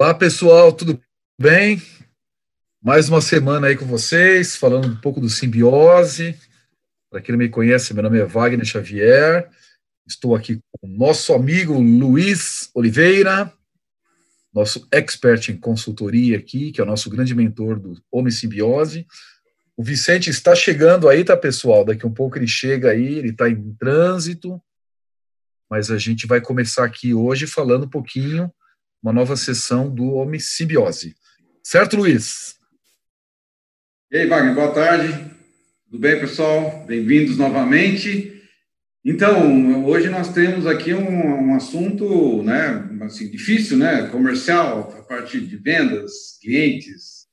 Olá, pessoal, tudo bem? Mais uma semana aí com vocês, falando um pouco do simbiose. Para quem não me conhece, meu nome é Wagner Xavier. Estou aqui com o nosso amigo Luiz Oliveira, nosso expert em consultoria aqui, que é o nosso grande mentor do Homem Simbiose. O Vicente está chegando aí, tá, pessoal? Daqui um pouco ele chega aí, ele está em trânsito. Mas a gente vai começar aqui hoje falando um pouquinho uma nova sessão do Homem Simbiose. Certo, Luiz? E aí, Wagner, boa tarde. Tudo bem, pessoal? Bem-vindos novamente. Então, hoje nós temos aqui um, um, assunto, né, assim, difícil, né, comercial, a parte de vendas, clientes.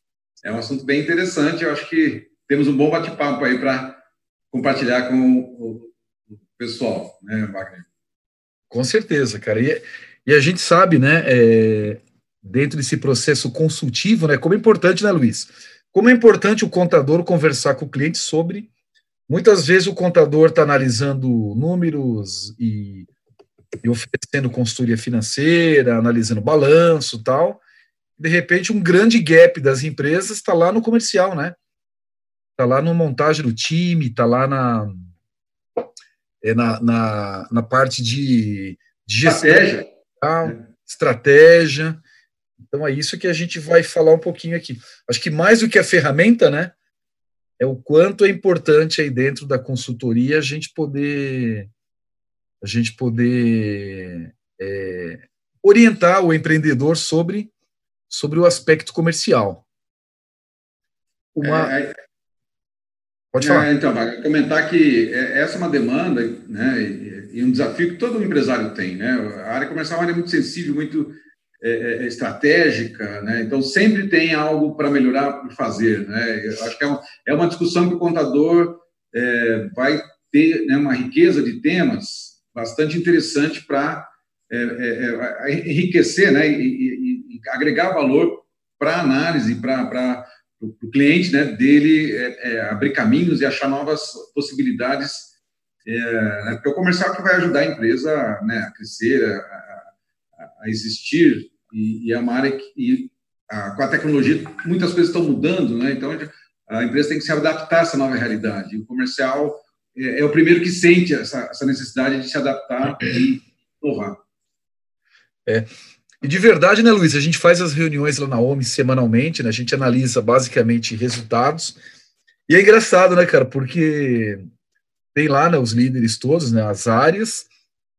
É um assunto bem interessante. Eu acho que temos um bom bate-papo aí para compartilhar com o, o pessoal, né, Wagner? Com certeza, cara. E e a gente sabe, né, é, dentro desse processo consultivo, né, como é importante, né, Luiz? Como é importante o contador conversar com o cliente sobre. Muitas vezes o contador está analisando números e, e, oferecendo consultoria financeira, analisando balanço tal. De repente, um grande gap das empresas está lá no comercial, né? Está lá na montagem do time, está lá na, é, na, na, na parte de, de gestão estratégia. Então é isso que a gente vai falar um pouquinho aqui. Acho que mais do que a ferramenta, né, é o quanto é importante aí dentro da consultoria a gente poder a gente poder é, orientar o empreendedor sobre sobre o aspecto comercial. Uma... É, é, Pode falar. É, então, comentar que é, essa é uma demanda, né, e um desafio que todo empresário tem, né? A área comercial é uma área muito sensível, muito é, é, é estratégica, né? Então sempre tem algo para melhorar, por fazer, né? Eu acho que é, um, é uma discussão que o contador é, vai ter né, uma riqueza de temas bastante interessante para enriquecer, né? E, e, e agregar valor para análise, para o cliente, né? Dele abrir caminhos e achar novas possibilidades é, né, porque o comercial que vai ajudar a empresa né, a crescer, a, a, existir, e, e, é uma área que, e, a, com a tecnologia, muitas coisas estão mudando, né? então a empresa tem que se adaptar a essa nova realidade. O comercial é, é o primeiro que sente essa, essa, necessidade de se adaptar e inovar. É. E de verdade, né, Luiz? A gente faz as reuniões lá na OMI semanalmente, né? A gente analisa basicamente resultados. E é engraçado, né, cara? Porque tem lá né, os líderes todos, né, as áreas,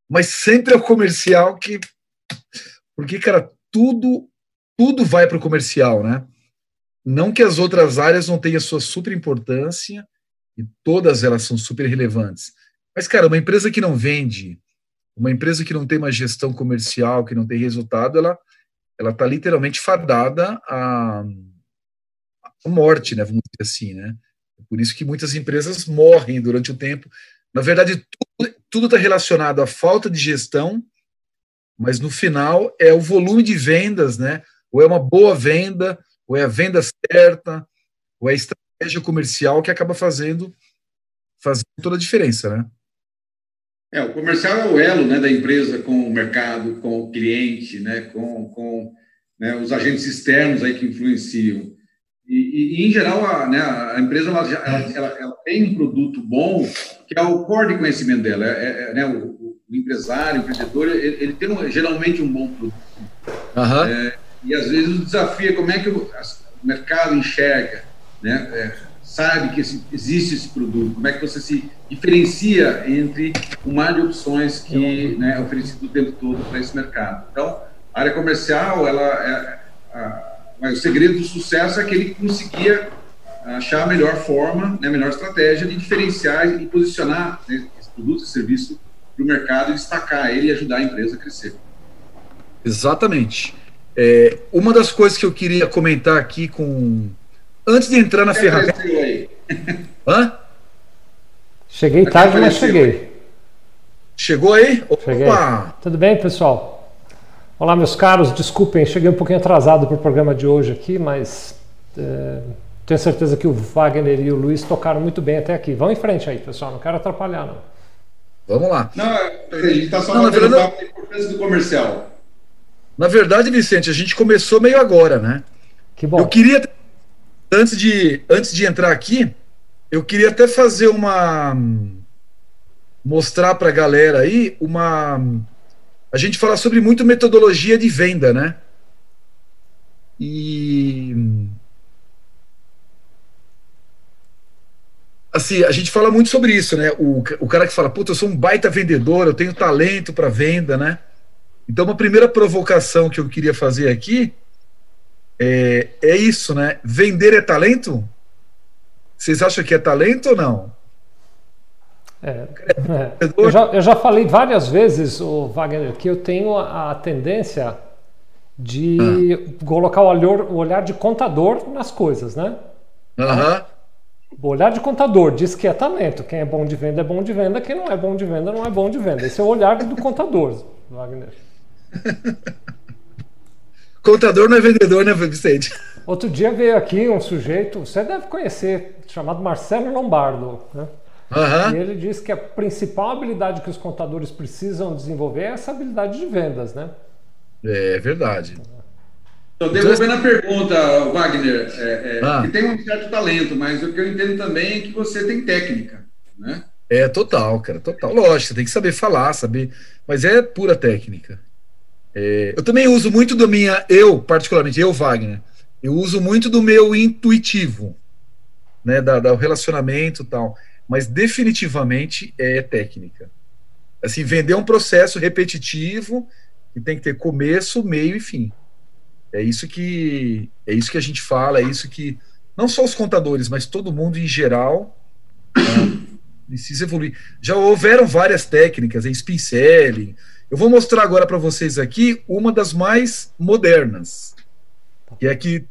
mas sempre é o comercial que. Porque, cara, tudo, tudo vai para o comercial, né? Não que as outras áreas não tenham sua super importância, e todas elas são super relevantes. Mas, cara, uma empresa que não vende, uma empresa que não tem uma gestão comercial, que não tem resultado, ela ela está literalmente fadada à, à morte, né? Vamos dizer assim, né? Por isso que muitas empresas morrem durante o tempo. Na verdade, tudo está relacionado à falta de gestão, mas no final é o volume de vendas, né? Ou é uma boa venda, ou é a venda certa, ou é a estratégia comercial que acaba fazendo, fazendo toda a diferença, né? É, o comercial é o elo né, da empresa com o mercado, com o cliente, né, com, com né, os agentes externos aí que influenciam. E, e, em geral, a, né, a empresa ela, ela, ela, tem um produto bom, que é o core de conhecimento dela. É, é, né, o, o, empresário, o empreendedor, ele, ele tem um, geralmente um bom produto. Uhum. É, e às vezes o desafio é como é que o, o mercado enxerga, né, é, sabe que esse, existe esse produto, como é que você se diferencia entre o mar de opções que né, é oferecido o tempo todo para esse mercado. Então, a área comercial, ela é, a, mas o segredo do sucesso é que ele conseguia achar a melhor forma, né, a melhor estratégia de diferenciar e posicionar né, esse produto e serviço para o mercado e destacar ele e ajudar a empresa a crescer. Exatamente. É, uma das coisas que eu queria comentar aqui com. Antes de entrar na Você ferramenta. Aí? Hã? Cheguei tarde, mas cheguei. Chegou aí? Opa! Cheguei. Tudo bem, pessoal? Olá, meus caros, desculpem, cheguei um pouquinho atrasado para o programa de hoje aqui, mas é, tenho certeza que o Wagner e o Luiz tocaram muito bem até aqui. Vão em frente aí, pessoal, não quero atrapalhar, não. Vamos lá. Não, a gente está só não, falando da importância do comercial. Na verdade, Vicente, a gente começou meio agora, né? Que bom. Eu queria, antes de, antes de entrar aqui, eu queria até fazer uma. mostrar para a galera aí uma. A gente fala sobre muito metodologia de venda, né? E. Assim, a gente fala muito sobre isso, né? O, o cara que fala, puta, eu sou um baita vendedor, eu tenho talento para venda, né? Então, uma primeira provocação que eu queria fazer aqui é, é isso, né? Vender é talento? Vocês acham que é talento ou não? É, é. Eu, já, eu, já, falei várias vezes, o Wagner, que eu tenho a, a tendência de ah. colocar o olhar, o olhar de contador nas coisas, né? Uhum. O olhar de contador diz que é talento. Quem é bom de venda é bom de venda, quem não é bom de venda não é bom de venda. Esse é o olhar do contador, Wagner. Contador não é vendedor, né, Vicente? Outro dia veio aqui um sujeito, você deve conhecer, chamado Marcelo Lombardo, né? Uhum. E ele diz que a principal habilidade que os contadores precisam desenvolver é essa habilidade de vendas, né? É verdade. Então, devolvendo a pergunta, Wagner, é, é, ah. que tem um certo talento, mas o que eu entendo também é que você tem técnica, né? É total, cara, total. Lógico, você tem que saber falar, saber, mas é pura técnica. É, eu também uso muito do minha, eu particularmente, eu Wagner, eu uso muito do meu intuitivo, né, da, do relacionamento e tal, mas definitivamente é técnica. Assim, vender um processo repetitivo que tem que ter começo, meio e fim. É isso que é isso que a gente fala, é isso que não só os contadores, mas todo mundo em geral né, precisa evoluir. Já houveram várias técnicas, em spin selling. Eu vou mostrar agora para vocês aqui uma das mais modernas, que é que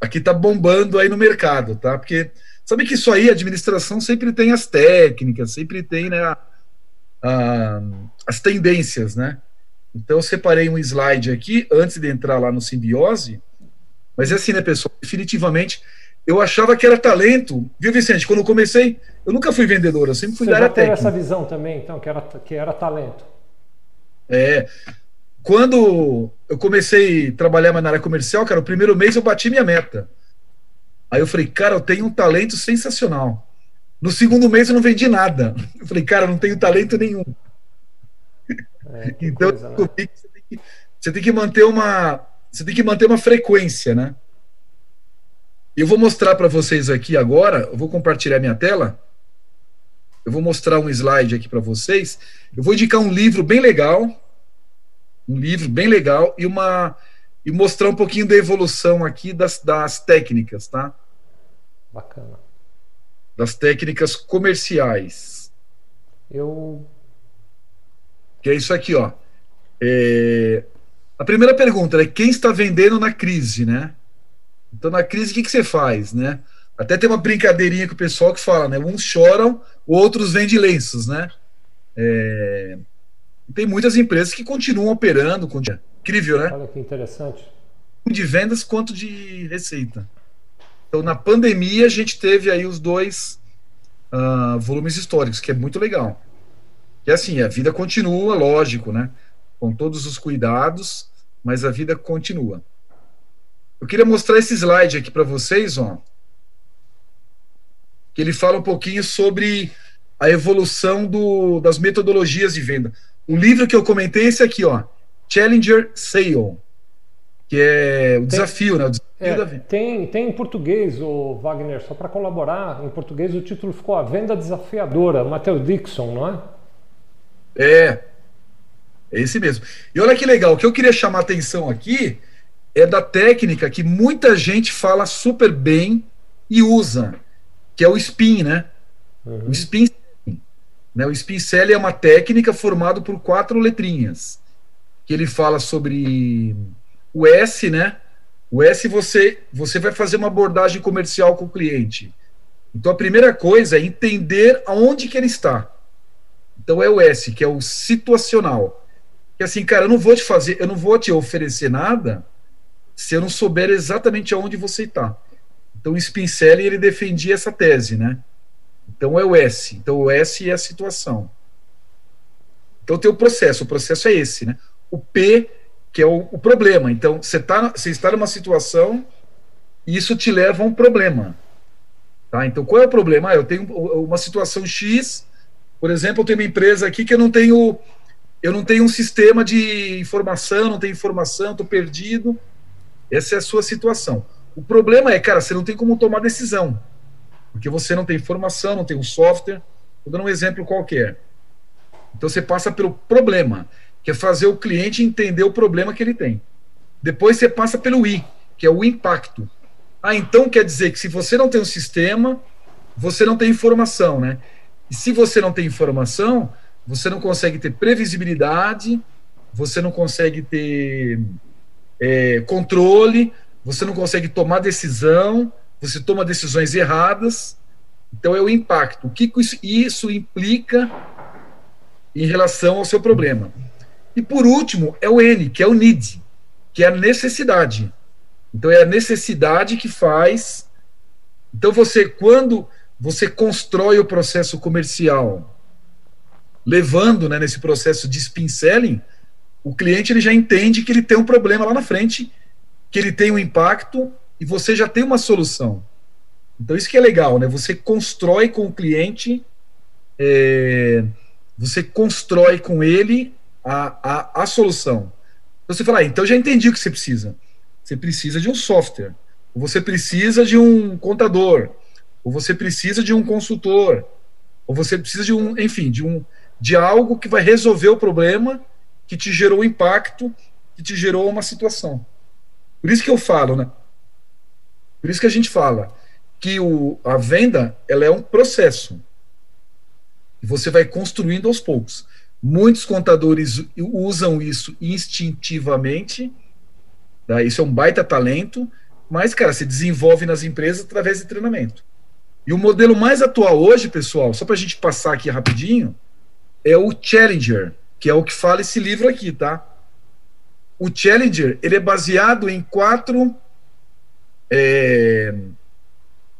aqui está bombando aí no mercado, tá? Porque sabe que isso aí, a administração sempre tem as técnicas, sempre tem né, a, a, as tendências, né? Então, eu separei um slide aqui, antes de entrar lá no simbiose, mas é assim, né, pessoal? Definitivamente, eu achava que era talento, viu, Vicente? Quando eu comecei, eu nunca fui vendedor, eu sempre fui Você da área técnica. essa visão também, então, que era, que era talento. É. Quando eu comecei a trabalhar na área comercial, cara, o primeiro mês eu bati minha meta. Aí eu falei, cara, eu tenho um talento sensacional. No segundo mês eu não vendi nada. Eu falei, cara, eu não tenho talento nenhum. É, então, coisa, né? você, tem que, você tem que manter uma você tem que manter uma frequência, né? Eu vou mostrar para vocês aqui agora, eu vou compartilhar minha tela. Eu vou mostrar um slide aqui para vocês. Eu vou indicar um livro bem legal, um livro bem legal e uma e mostrar um pouquinho da evolução aqui das, das técnicas, tá? Bacana. Das técnicas comerciais. Eu que é isso aqui, ó. É... A primeira pergunta é quem está vendendo na crise, né? Então, na crise, o que, que você faz, né? Até tem uma brincadeirinha com o pessoal que fala, né? Uns choram, outros vendem lenços, né? É... Tem muitas empresas que continuam operando. Continu... Incrível, né? Olha que interessante. De vendas quanto de receita. Então, na pandemia, a gente teve aí os dois uh, volumes históricos, que é muito legal. E assim, a vida continua, lógico, né? Com todos os cuidados, mas a vida continua. Eu queria mostrar esse slide aqui para vocês, ó. Que ele fala um pouquinho sobre a evolução do, das metodologias de venda. O livro que eu comentei é esse aqui, ó. Challenger Sale, que é o tem, desafio, né? O desafio é, da Tem, tem em português, o Wagner, só para colaborar, em português o título ficou A Venda Desafiadora, Matheus Dixon, não é? É, é esse mesmo. E olha que legal, o que eu queria chamar a atenção aqui é da técnica que muita gente fala super bem e usa, que é o spin, né? Uhum. O spin né? O spin é uma técnica formada por quatro letrinhas, que ele fala sobre o S, né? O S você você vai fazer uma abordagem comercial com o cliente. Então a primeira coisa é entender aonde que ele está. Então é o S, que é o situacional. Que assim, cara, eu não vou te fazer, eu não vou te oferecer nada se eu não souber exatamente aonde você está. Então o Spincelli, ele defendia essa tese, né? Então é o S. Então o S é a situação. Então tem o processo, o processo é esse, né? O P, que é o, o problema. Então, você, tá, você está numa situação e isso te leva a um problema. Tá? Então, qual é o problema? Ah, eu tenho uma situação X, por exemplo, eu tenho uma empresa aqui que eu não tenho eu não tenho um sistema de informação, não tenho informação, estou perdido. Essa é a sua situação. O problema é, cara, você não tem como tomar decisão, porque você não tem informação, não tem um software. Vou dar um exemplo qualquer. Então você passa pelo problema, que é fazer o cliente entender o problema que ele tem. Depois você passa pelo I, que é o impacto. Ah, então quer dizer que se você não tem um sistema, você não tem informação, né? E se você não tem informação, você não consegue ter previsibilidade, você não consegue ter é, controle, você não consegue tomar decisão, você toma decisões erradas. Então é o impacto. O que isso, isso implica em relação ao seu problema? E por último, é o N, que é o need, que é a necessidade. Então é a necessidade que faz. Então você, quando você constrói o processo comercial levando né, nesse processo de spin selling, o cliente ele já entende que ele tem um problema lá na frente, que ele tem um impacto e você já tem uma solução. Então isso que é legal, né? Você constrói com o cliente, é, você constrói com ele a, a, a solução. Então você fala, ah, então já entendi o que você precisa. Você precisa de um software, ou você precisa de um contador, ou você precisa de um consultor, ou você precisa de um, enfim, de um, de algo que vai resolver o problema que te gerou impacto, que te gerou uma situação. Por isso que eu falo, né? Por isso que a gente fala que o, a venda ela é um processo. E você vai construindo aos poucos. Muitos contadores usam isso instintivamente. Tá? Isso é um baita talento. Mas, cara, se desenvolve nas empresas através de treinamento. E o modelo mais atual hoje, pessoal, só para a gente passar aqui rapidinho, é o Challenger, que é o que fala esse livro aqui, tá? O Challenger, ele é baseado em quatro... É,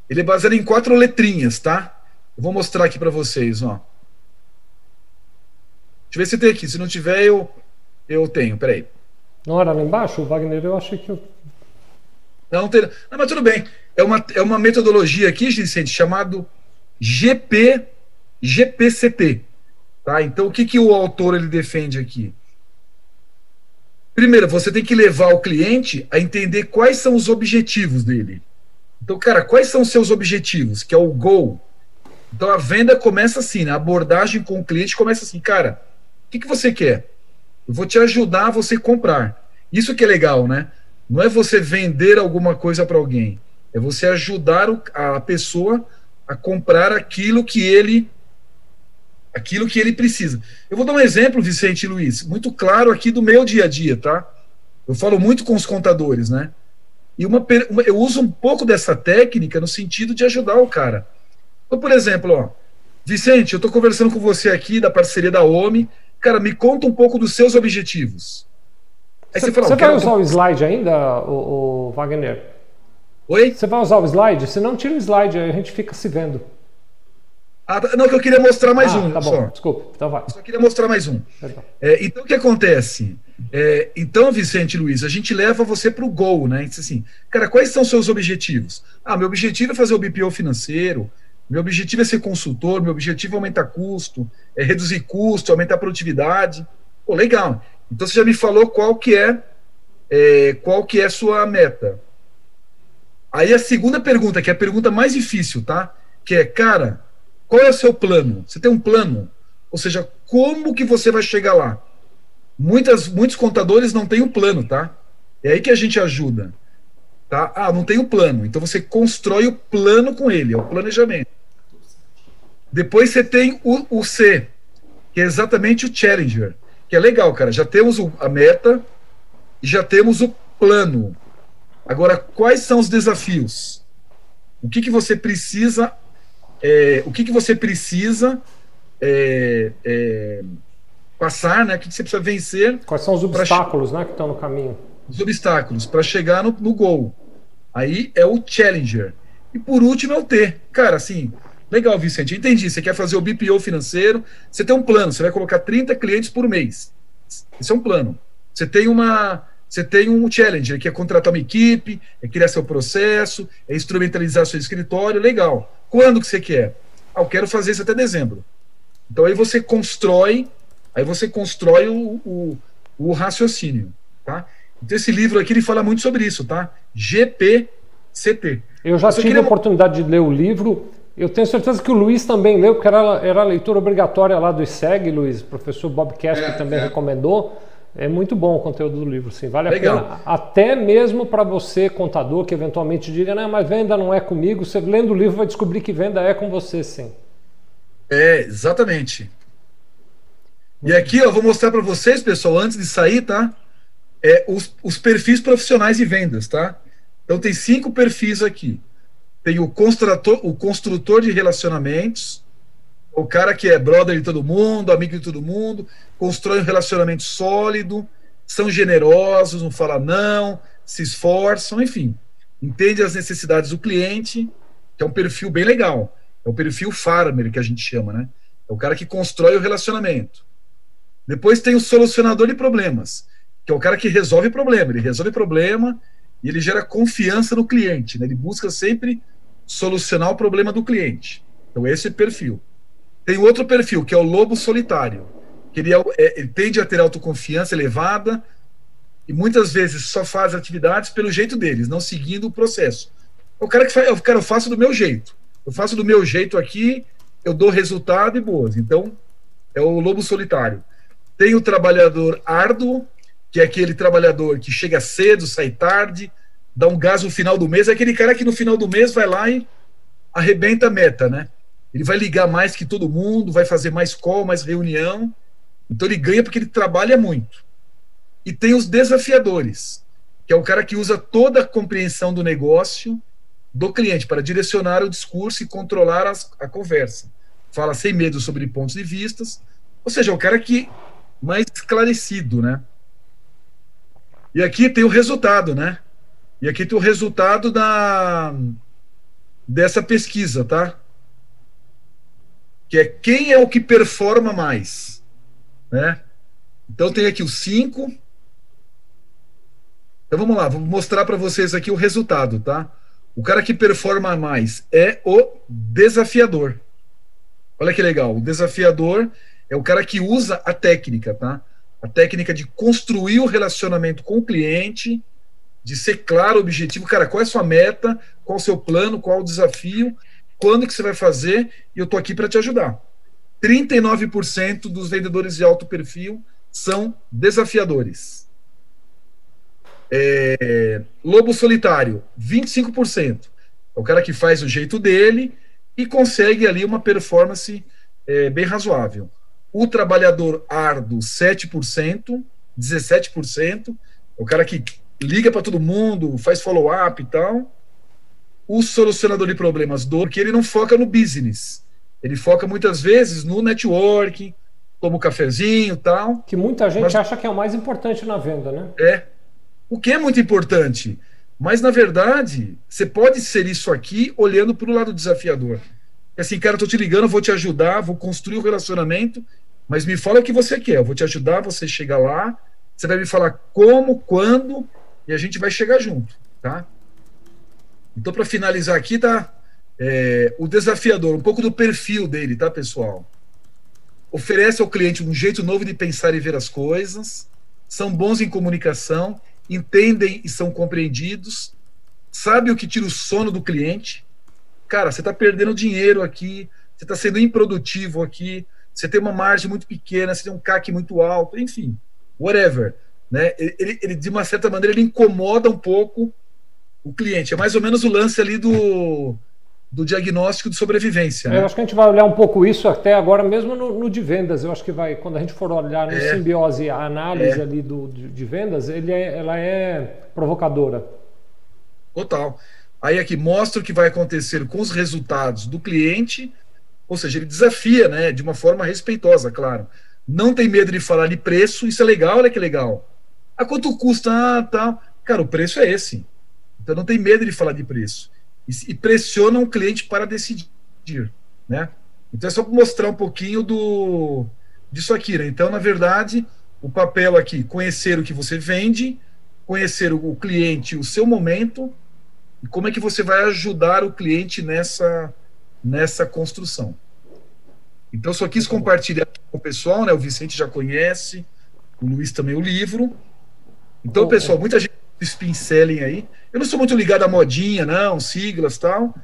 ele é baseado em quatro letrinhas, tá? Eu vou mostrar aqui para vocês, ó. Deixa eu ver se tem aqui. Se não tiver, eu, eu tenho. Peraí. Não era lá embaixo, Wagner? Eu achei que eu... Não, tem. Não, mas tudo bem. É uma, é uma metodologia aqui, Vicente, chamado GP, GPCT. Tá? Então, o que, que o autor ele defende aqui? Primeiro, você tem que levar o cliente a entender quais são os objetivos dele. Então, cara, quais são os seus objetivos? Que é o goal. Então, a venda começa assim, né? a abordagem com o cliente começa assim, cara, o que, que você quer? Eu vou te ajudar a você comprar. Isso que é legal, né? Não é você vender alguma coisa para alguém, é você ajudar a pessoa a comprar aquilo que ele aquilo que ele precisa. Eu vou dar um exemplo, Vicente Luiz, muito claro aqui do meu dia a dia, tá? Eu falo muito com os contadores, né? E uma eu uso um pouco dessa técnica no sentido de ajudar o cara. Então, por exemplo, ó, Vicente, eu estou conversando com você aqui da parceria da OMI. Cara, me conta um pouco dos seus objetivos. Aí você, você fala, você vai usar o slide ainda, o, o Wagner? Oi? Você vai usar o slide? Se não, tira o slide, aí a gente fica se vendo. Ah, tá. não, que eu queria mostrar mais ah, um. Tá bom, só. desculpa. Então vai. só queria mostrar mais um. É, então, o que acontece? É, então, Vicente Luiz, a gente leva você para o gol, né? Diz assim, cara, quais são os seus objetivos? Ah, meu objetivo é fazer o BPO financeiro, meu objetivo é ser consultor, meu objetivo é aumentar custo, é reduzir custo, aumentar produtividade. Pô, legal. Então, você já me falou qual que é, é qual que é a sua meta. Aí a segunda pergunta, que é a pergunta mais difícil, tá? Que é, cara, qual é o seu plano? Você tem um plano? Ou seja, como que você vai chegar lá? Muitas, muitos contadores não têm um plano, tá? É aí que a gente ajuda. Tá? Ah, não tem o plano. Então você constrói o plano com ele, é o planejamento. Depois você tem o, o C, que é exatamente o Challenger, que é legal, cara. Já temos a meta e já temos o plano. Agora, quais são os desafios? O que, que você precisa é, o que, que você precisa é, é, passar, né? O que, que você precisa vencer. Quais são os obstáculos né, que estão no caminho? Os obstáculos para chegar no, no gol. Aí é o challenger. E por último é o T. Cara, assim, legal, Vicente, entendi. Você quer fazer o BPO financeiro, você tem um plano, você vai colocar 30 clientes por mês. Esse é um plano. Você tem uma você tem um challenge, que é contratar uma equipe, é criar seu processo, é instrumentalizar seu escritório, legal. Quando que você quer? Ah, eu quero fazer isso até dezembro. Então aí você constrói, aí você constrói o, o, o raciocínio, tá? Então esse livro aqui ele fala muito sobre isso, tá? GPCT. Eu já tive a oportunidade de ler o livro. Eu tenho certeza que o Luiz também leu, porque era, era a leitura obrigatória lá do ISEG, Luiz. O professor Bob Cash é, também é. recomendou. É muito bom o conteúdo do livro, sim, vale Legal. a pena. Até mesmo para você, contador, que eventualmente diga, não, mas venda não é comigo, você lendo o livro vai descobrir que venda é com você, sim. É, exatamente. E aqui eu vou mostrar para vocês, pessoal, antes de sair, tá? É, os, os perfis profissionais de vendas, tá? Então tem cinco perfis aqui. Tem o construtor, o construtor de relacionamentos, o cara que é brother de todo mundo, amigo de todo mundo, constrói um relacionamento sólido, são generosos, não fala não, se esforçam, enfim, entende as necessidades do cliente, que é um perfil bem legal. É o perfil farmer que a gente chama, né? É o cara que constrói o relacionamento. Depois tem o solucionador de problemas, que é o cara que resolve problema. Ele resolve problema e ele gera confiança no cliente. Né? Ele busca sempre solucionar o problema do cliente. Então, esse é perfil. Tem outro perfil, que é o lobo solitário, que ele, é, é, ele tende a ter autoconfiança elevada e muitas vezes só faz atividades pelo jeito deles, não seguindo o processo. É o cara que faz, é o cara, eu faço do meu jeito. Eu faço do meu jeito aqui, eu dou resultado e boas. Então, é o lobo solitário. Tem o trabalhador árduo, que é aquele trabalhador que chega cedo, sai tarde, dá um gás no final do mês, é aquele cara que no final do mês vai lá e arrebenta a meta, né? Ele vai ligar mais que todo mundo, vai fazer mais call, mais reunião. Então ele ganha porque ele trabalha muito. E tem os desafiadores, que é o cara que usa toda a compreensão do negócio do cliente para direcionar o discurso e controlar as, a conversa. Fala sem medo sobre pontos de vistas, ou seja, é o cara que mais esclarecido, né? E aqui tem o resultado, né? E aqui tem o resultado da dessa pesquisa, tá? Que é quem é o que performa mais, né? Então tem aqui os cinco. Então vamos lá, vou mostrar para vocês aqui o resultado, tá? O cara que performa mais é o desafiador. Olha que legal, o desafiador é o cara que usa a técnica, tá? A técnica de construir o relacionamento com o cliente, de ser claro o objetivo, cara, qual é a sua meta, qual é o seu plano, qual é o desafio, quando que você vai fazer, e eu estou aqui para te ajudar. 39% dos vendedores de alto perfil são desafiadores. É, lobo solitário, 25%. É o cara que faz o jeito dele e consegue ali uma performance é, bem razoável. O trabalhador árduo, 7%, 17%. É o cara que liga para todo mundo, faz follow-up e tal. O solucionador de problemas, do porque ele não foca no business. Ele foca muitas vezes no networking, toma um cafezinho e tal. Que muita gente mas, acha que é o mais importante na venda, né? É. O que é muito importante. Mas, na verdade, você pode ser isso aqui olhando para o lado desafiador. É assim, cara, eu tô te ligando, vou te ajudar, vou construir o um relacionamento mas me fala o que você quer, eu vou te ajudar, você chega lá, você vai me falar como, quando, e a gente vai chegar junto, tá? Então, para finalizar aqui, tá? É, o desafiador, um pouco do perfil dele, tá, pessoal? Oferece ao cliente um jeito novo de pensar e ver as coisas, são bons em comunicação, entendem e são compreendidos, sabe o que tira o sono do cliente. Cara, você está perdendo dinheiro aqui, você está sendo improdutivo aqui, você tem uma margem muito pequena, você tem um CAC muito alto, enfim, whatever. Né? Ele, ele, de uma certa maneira, ele incomoda um pouco o cliente. É mais ou menos o lance ali do, do diagnóstico de sobrevivência. Né? Eu acho que a gente vai olhar um pouco isso até agora, mesmo no, no de vendas. Eu acho que vai, quando a gente for olhar no é, simbiose, a análise é. ali do, de, de, vendas, ele é, ela é provocadora. Total. Aí aqui mostra o que vai acontecer com os resultados do cliente ou seja, ele desafia, né, de uma forma respeitosa, claro. Não tem medo de falar de preço, isso é legal, olha que legal. A ah, quanto custa, ah, tal. Cara, o preço é esse. Então não tem medo de falar de preço. E, e pressiona o cliente para decidir, né? Então é só mostrar um pouquinho do disso aqui, né? Então, na verdade, o papel aqui, conhecer o que você vende, conhecer o cliente, o seu momento, e como é que você vai ajudar o cliente nessa, nessa construção. Então, só quis compartilhar com o pessoal, né? O Vicente já conhece, o Luiz também o livro. Então, pessoal, muita gente pincelem aí. Eu não sou muito ligado à modinha, não, siglas tal,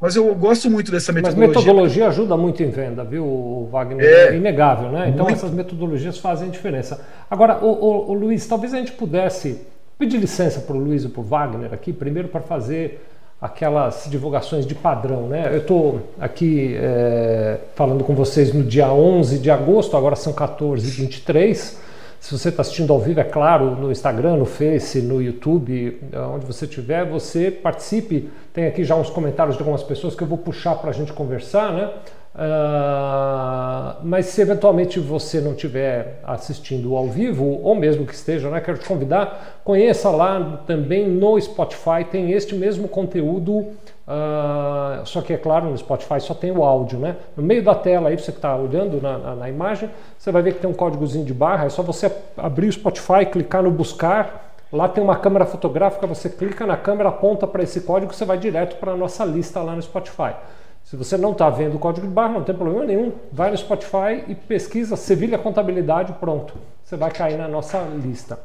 mas eu gosto muito dessa metodologia. Mas metodologia ajuda muito em venda, viu, Wagner? É, é inegável, né? Então, muito. essas metodologias fazem diferença. Agora, o, o, o Luiz, talvez a gente pudesse pedir licença para o Luiz e para o Wagner aqui, primeiro para fazer aquelas divulgações de padrão, né? Eu estou aqui é, falando com vocês no dia 11 de agosto, agora são 14h23. Se você está assistindo ao vivo, é claro, no Instagram, no Face, no YouTube, onde você estiver, você participe. Tem aqui já uns comentários de algumas pessoas que eu vou puxar para a gente conversar, né? Uh, mas se eventualmente você não estiver assistindo ao vivo, ou mesmo que esteja, né, quero te convidar, conheça lá também no Spotify, tem este mesmo conteúdo, uh, só que é claro, no Spotify só tem o áudio, né? No meio da tela aí, você que está olhando na, na, na, imagem, você vai ver que tem um códigozinho de barra, é só você abrir o Spotify, clicar no buscar, lá tem uma câmera fotográfica, você clica na câmera, aponta para esse código, você vai direto para a nossa lista lá no Spotify. Se você não está vendo o código de barra, não tem problema nenhum. Vai no Spotify e pesquisa Sevilha Contabilidade, pronto. Você vai cair na nossa lista.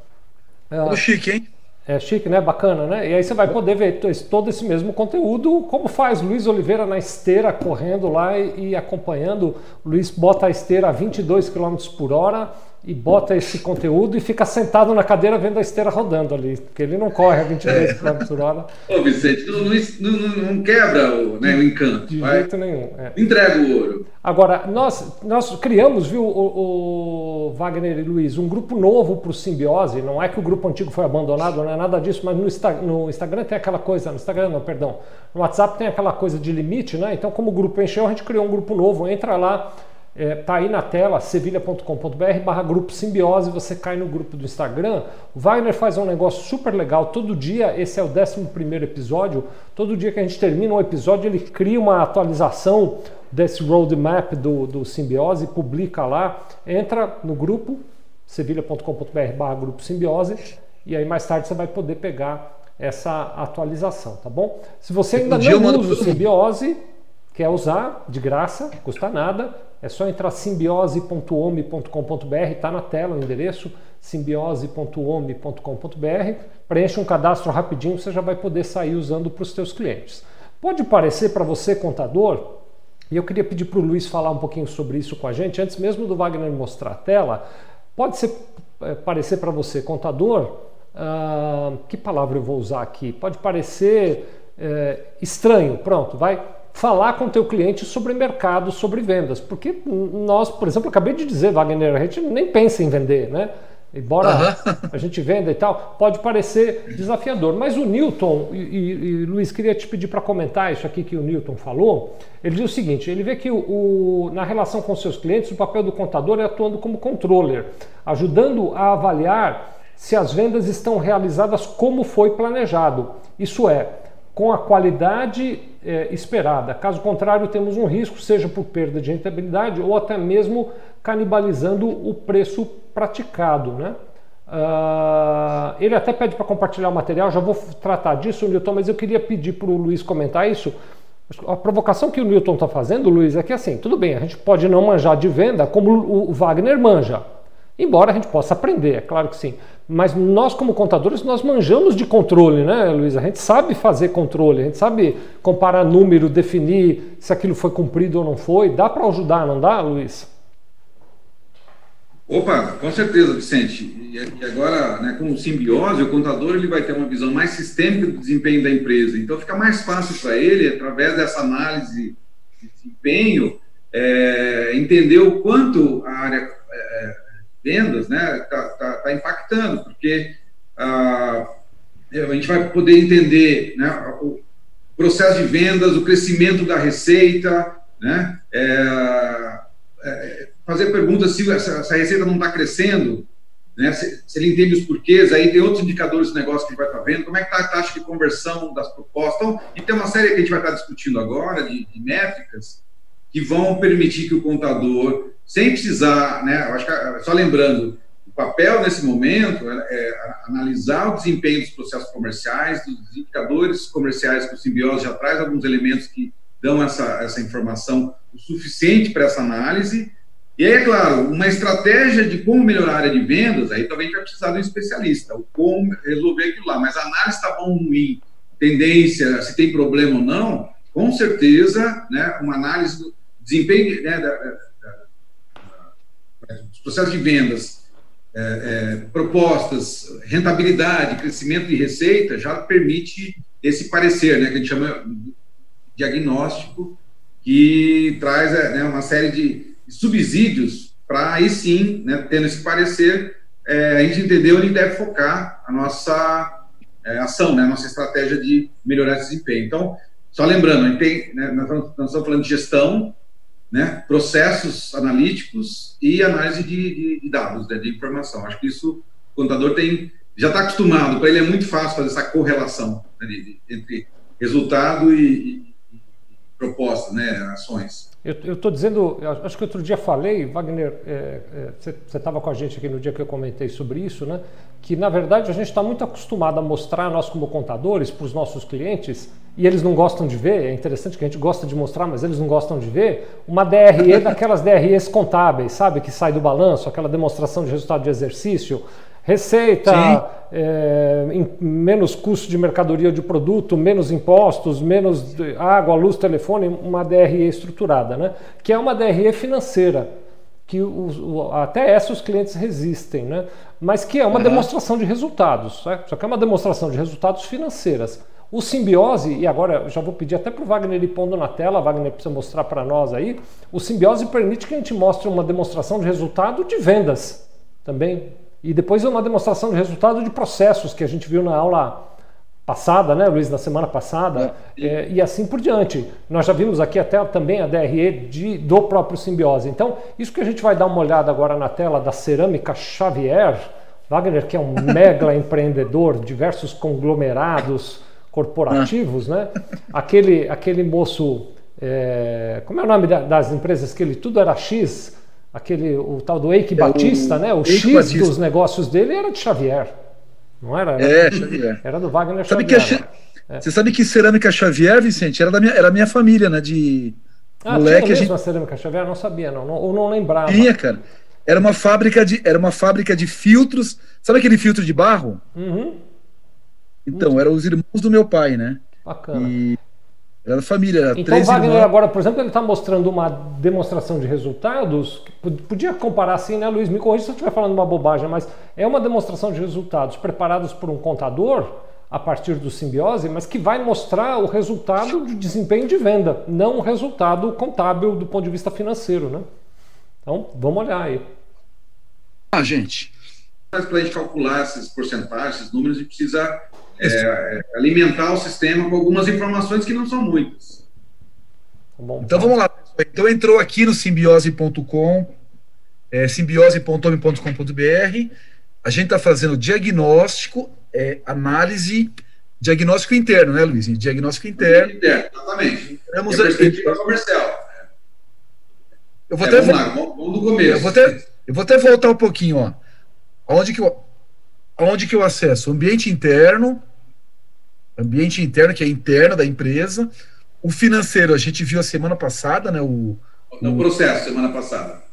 É chique, hein? É chique, né? Bacana, né? E aí você vai poder ver todo esse mesmo conteúdo, como faz Luiz Oliveira na esteira, correndo lá e, acompanhando. O Luiz bota a esteira a 22 km por hora e bota esse conteúdo e fica sentado na cadeira vendo a esteira rodando ali, porque ele não corre a 22 km por hora. Ô Vicente, não, não, não quebra o, né, o encanto. De vai. jeito nenhum. É. Entrega o ouro. Agora, nós, nós criamos, viu, o, o Wagner e Luiz, um grupo novo para o Simbiose, não é que o grupo antigo foi abandonado, não é nada disso, mas no, no Instagram tem aquela coisa, no Instagram não, perdão, no WhatsApp tem aquela coisa de limite, né? Então, como o grupo encheu, a gente criou um grupo novo, entra lá, é, tá aí na tela, sevilha.com.br barra grupo simbiose, você cai no grupo do Instagram. O Wagner faz um negócio super legal todo dia, esse é o 11 primeiro episódio, todo dia que a gente termina um episódio ele cria uma atualização desse roadmap do, do simbiose, publica lá, entra no grupo, sevilha.com.br barra grupo simbiose, e aí mais tarde você vai poder pegar essa atualização, tá bom? Se você ainda não usa o simbiose, quer usar de graça, custa nada, é só entrar simbiose.ome.com.br, está na tela o endereço, simbiose.ome.com.br, preencha um cadastro rapidinho, você já vai poder sair usando para os seus clientes. Pode parecer para você, contador, e eu queria pedir para o Luiz falar um pouquinho sobre isso com a gente, antes mesmo do Wagner mostrar a tela, pode ser, é, parecer para você, contador, uh, que palavra eu vou usar aqui? Pode parecer é, estranho, pronto, vai falar com o teu cliente sobre mercado, sobre vendas. Porque nós, por exemplo, acabei de dizer, Wagner, a gente nem pensa em vender, né? Embora uhum. a gente venda e tal, pode parecer desafiador. Mas o Newton, e, e, e Luiz, queria te pedir para comentar isso aqui que o Newton falou. Ele diz o seguinte: ele vê que o, o, na relação com seus clientes, o papel do contador é atuando como controller, ajudando a avaliar se as vendas estão realizadas como foi planejado. Isso é, com a qualidade é, esperada. Caso contrário, temos um risco, seja por perda de rentabilidade ou até mesmo canibalizando o preço praticado. Né? Uh, ele até pede para compartilhar o material, já vou tratar disso, Newton, mas eu queria pedir para o Luiz comentar isso. A provocação que o Newton está fazendo, Luiz, é que assim, tudo bem, a gente pode não manjar de venda como o Wagner manja. Embora a gente possa aprender, é claro que sim. Mas nós, como contadores, nós manjamos de controle, né, Luiz? A gente sabe fazer controle, a gente sabe comparar número, definir se aquilo foi cumprido ou não foi. Dá para ajudar, não dá, Luiz? Opa, com certeza, Vicente. E agora, né, com o simbiose, o contador ele vai ter uma visão mais sistêmica do desempenho da empresa. Então, fica mais fácil para ele, através dessa análise de desempenho, é, entender o quanto a área é, vendas, né, está tá, tá impactando, porque ah, a gente vai poder entender né, o processo de vendas, o crescimento da receita, né, é, é, fazer perguntas se essa, receita não está crescendo, né, se, se, ele entende os porquês, aí tem outros indicadores de negócio que a gente vai estar tá vendo, como é que está a taxa de conversão das propostas, então, e tem uma série que a gente vai estar tá discutindo agora, de, de métricas, que vão permitir que o contador sem precisar, né? Acho que, só lembrando, papel nesse momento é, é, analisar o desempenho dos processos comerciais, dos indicadores comerciais que o Simbiose já traz alguns elementos que dão essa, essa informação o suficiente para essa análise. E aí, é claro, uma estratégia de como melhorar a área de vendas, aí também vai precisar de um especialista, o como resolver aquilo lá. Mas a análise está bom ou ruim, tendência, se tem problema ou não, com certeza, né, uma análise desempenho né, da, da, da, dos processos de vendas, é, é, propostas, rentabilidade, crescimento de receita, já permite esse parecer, né, que a gente chama de diagnóstico, que traz é, né, uma série de subsídios para aí sim, né, tendo esse parecer, é, a gente entender onde deve focar a nossa é, ação, né, a nossa estratégia de melhorar esse desempenho. Então, só lembrando, tem, né, nós estamos falando de gestão, né, processos analíticos e análise de, de, de dados, né, de informação. Acho que isso o contador tem já está acostumado, para ele é muito fácil fazer essa correlação né, de, entre resultado e, e, proposta, né, ações. Eu estou dizendo, acho que outro dia falei, Wagner, você é, é, estava com a gente aqui no dia que eu comentei sobre isso, né? Que na verdade a gente está muito acostumado a mostrar nós como contadores para os nossos clientes e eles não gostam de ver. É interessante que a gente gosta de mostrar, mas eles não gostam de ver uma DRE daquelas DREs contábeis, sabe, que sai do balanço, aquela demonstração de resultado de exercício Receita, é, menos custo de mercadoria ou de produto, menos impostos, menos água, luz, telefone, uma DRE estruturada, né? que é uma DRE financeira, que o, até essa os clientes resistem, né? mas que é uma uhum. demonstração de resultados, né? só que é uma demonstração de resultados financeiras. O simbiose, e agora já vou pedir até para o Wagner ir pondo na tela, Wagner precisa mostrar para nós aí, o simbiose permite que a gente mostre uma demonstração de resultado de vendas também e depois uma demonstração de resultado de processos que a gente viu na aula passada, né, Luiz, na semana passada, é. É, e assim por diante. Nós já vimos aqui até também a DRE de, do próprio Simbiose. Então, isso que a gente vai dar uma olhada agora na tela da Cerâmica Xavier, Wagner, que é um mega empreendedor, diversos conglomerados corporativos, né? Aquele, aquele moço, é, como é o nome das empresas que ele tudo era X, aquele o tal do Eike é, Batista, o, né? O Eike X Batista. dos negócios dele era de Xavier. Não era? era é, Xavier. Era do Wagner sabe Xavier. Que a, é. Você sabe que cerâmica Xavier, Vicente, era da minha, era minha família, né? De ah, moleque. Tinha mesmo a, gente... a cerâmica Xavier? Não sabia, não, não, ou não lembrava. Tinha, cara. Era uma fábrica de, era uma fábrica de filtros. Sabe aquele filtro de barro? Uhum. Então, eram os irmãos do meu pai, né? Bacana. E era da família. Era então, Wagner, irmãos. agora, por exemplo, ele está mostrando uma demonstração de resultados. Podia comparar assim, né, Luiz? Me corrija se eu estiver falando uma bobagem, mas é uma demonstração de resultados preparados por um contador a partir do simbiose, mas que vai mostrar o resultado de desempenho de venda, não o resultado contábil do ponto de vista financeiro, né? Então, vamos olhar aí. Ah, gente. Mas para a gente calcular essas porcentagens, esses números, a gente precisa é, é, alimentar o sistema com algumas informações que não são muitas. Tá então vamos lá. Então entrou aqui no simbiose.com, é, simbiose.home.com.br. A gente está fazendo diagnóstico, é, análise, diagnóstico interno, né, Luiz? Diagnóstico interno. interno exatamente. Entramos é perspectiva comercial. Eu vou é, até vamos lá, vamos do começo. Eu vou até, eu vou até voltar um pouquinho, ó. Onde que eu, Onde que eu acesso? Ambiente interno, ambiente interno, que é interno da empresa. O financeiro, a gente viu a semana passada, né? O, no processo, semana passada.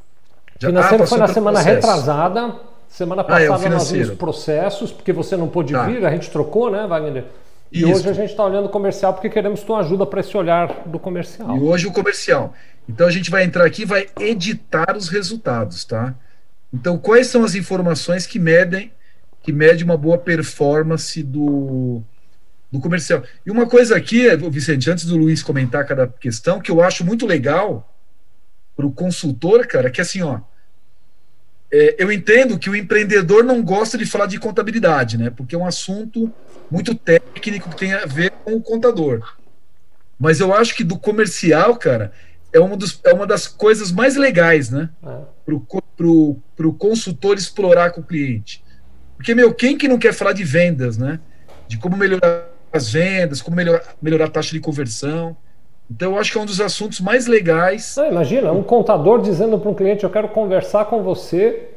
O financeiro ah, foi na semana processo. retrasada. Semana passada ah, é, nós vimos processos, porque você não pôde tá. vir, a gente trocou, né, Wagner? E Isso. hoje a gente está olhando o comercial porque queremos tua ajuda para esse olhar do comercial. E hoje o comercial. Então a gente vai entrar aqui e vai editar os resultados, tá? Então, quais são as informações que medem que mede uma boa performance do, do comercial. E uma coisa aqui, Vicente, antes do Luiz comentar cada questão, que eu acho muito legal para o consultor, cara, que assim, ó, é, eu entendo que o empreendedor não gosta de falar de contabilidade, né? Porque é um assunto muito técnico que tem a ver com o contador. Mas eu acho que do comercial, cara, é uma, dos, é uma das coisas mais legais, né? É. Para o consultor explorar com o cliente. Porque, meu, quem que não quer falar de vendas, né? De como melhorar as vendas, como melhorar, melhorar a taxa de conversão. Então, eu acho que é um dos assuntos mais legais. Ah, imagina, um contador dizendo para um cliente: Eu quero conversar com você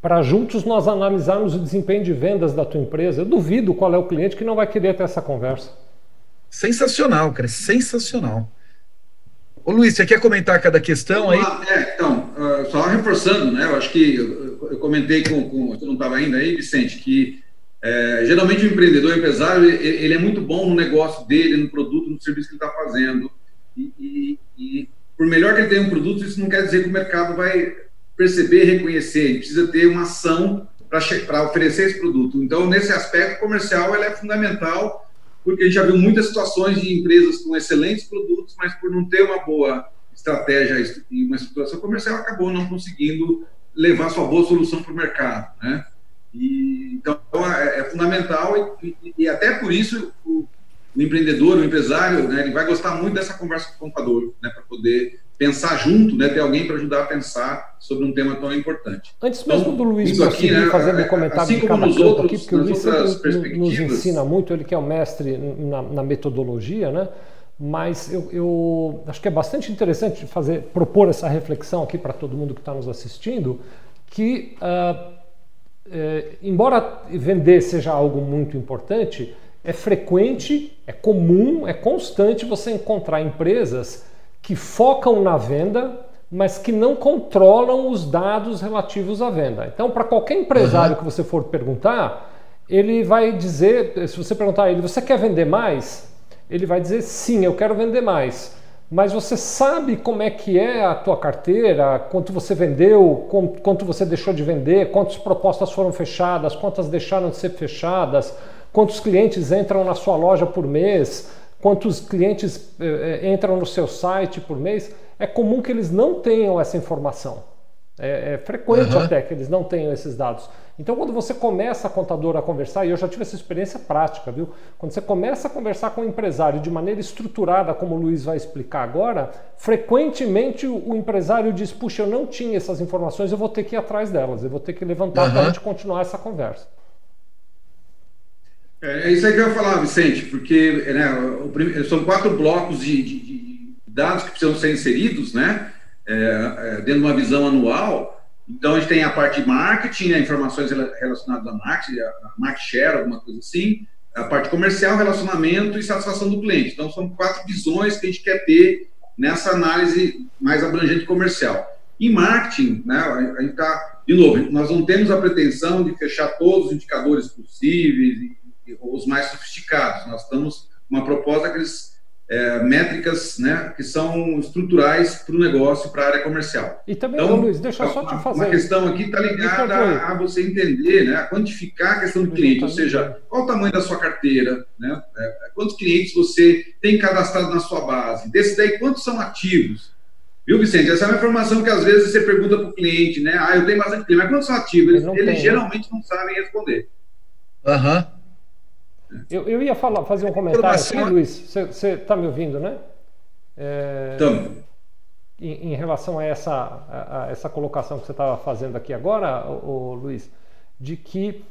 para juntos nós analisarmos o desempenho de vendas da tua empresa. Eu duvido qual é o cliente que não vai querer ter essa conversa. Sensacional, cara, sensacional. Ô Luiz, você quer comentar cada questão aí? É, então, uh, só reforçando, né? Eu acho que eu, eu comentei com, com. Você não estava ainda aí, Vicente, que é, geralmente o empreendedor, o empresário, ele, ele, é muito bom no negócio dele, no produto, no serviço que ele está fazendo. E, e, e, por melhor que ele tenha um produto, isso não quer dizer que o mercado vai perceber, reconhecer. Ele precisa ter uma ação para oferecer esse produto. Então, nesse aspecto comercial, ela é fundamental porque a gente já viu muitas situações de empresas com excelentes produtos, mas por não ter uma boa estratégia e uma estruturação comercial, acabou não conseguindo levar sua boa solução para o mercado, né? E, então, é, é fundamental e, e, e, até por isso o, o, empreendedor, o empresário, né, ele vai gostar muito dessa conversa com o contador, né, para poder pensar junto, né, ter alguém para ajudar a pensar sobre um tema tão importante. Antes mesmo então, do Luiz aqui, né, fazer um comentário assim de cada campo outros, aqui, porque o Luiz nos ensina muito, ele que é o mestre na, na metodologia, né? Mas eu, eu, acho que é bastante interessante fazer propor essa reflexão aqui para todo mundo que está nos assistindo, que uh, é, embora vender seja algo muito importante, é frequente, é comum, é constante você encontrar empresas que focam na venda, mas que não controlam os dados relativos à venda. Então, para qualquer empresário uhum. que você for perguntar, ele vai dizer, se você perguntar a ele, você quer vender mais? Ele vai dizer sim, eu quero vender mais. Mas você sabe como é que é a tua carteira, quanto você vendeu, quanto você deixou de vender, quantas propostas foram fechadas, quantas deixaram de ser fechadas, quantos clientes entram na sua loja por mês, quantos clientes eh, eh, entram no seu site por mês, é comum que eles não tenham essa informação. É, é frequente uhum. até que eles não tenham esses dados. Então, quando você começa a contadora a conversar, e eu já tive essa experiência prática, viu? Quando você começa a conversar com o empresário de maneira estruturada, como o Luiz vai explicar agora, frequentemente o, o empresário diz: Puxa, eu não tinha essas informações, eu vou ter que ir atrás delas, eu vou ter que levantar uhum. para a gente continuar essa conversa. É, é isso aí que eu ia falar, Vicente, porque né, o, são quatro blocos de, de, de, dados que precisam ser inseridos, né? É, é, dentro de uma visão anual. Então, a gente tem a parte de marketing, né, informações relacionadas a marketing, a market share, alguma coisa assim. A parte comercial, relacionamento e satisfação do cliente. Então, são quatro visões que a gente quer ter nessa análise mais abrangente comercial. Em marketing, né, a gente está, de novo, nós não temos a pretensão de fechar todos os indicadores possíveis os mais sofisticados. Nós estamos uma proposta daqueles é, métricas né, que são estruturais para o negócio, para a área comercial. E também, então, Luiz, deixa eu só te fazer. Uma questão aqui está ligada a, a, você entender, né, a quantificar a questão do cliente, ou seja, qual o tamanho da sua carteira, né, é, quantos clientes você tem cadastrado na sua base, desses daí, quantos são ativos. Viu, Vicente? Essa é uma informação que às vezes você pergunta para o cliente, né? Ah, eu tenho bastante cliente, mas quantos são ativos? Eles, eles geralmente não sabem responder. Aham. Uhum. Eu, eu ia falar, fazer um comentário aqui, Luiz. Você está me ouvindo, né? É, em, em, relação a essa, a, a essa colocação que você estava fazendo aqui agora, o, o, Luiz, de que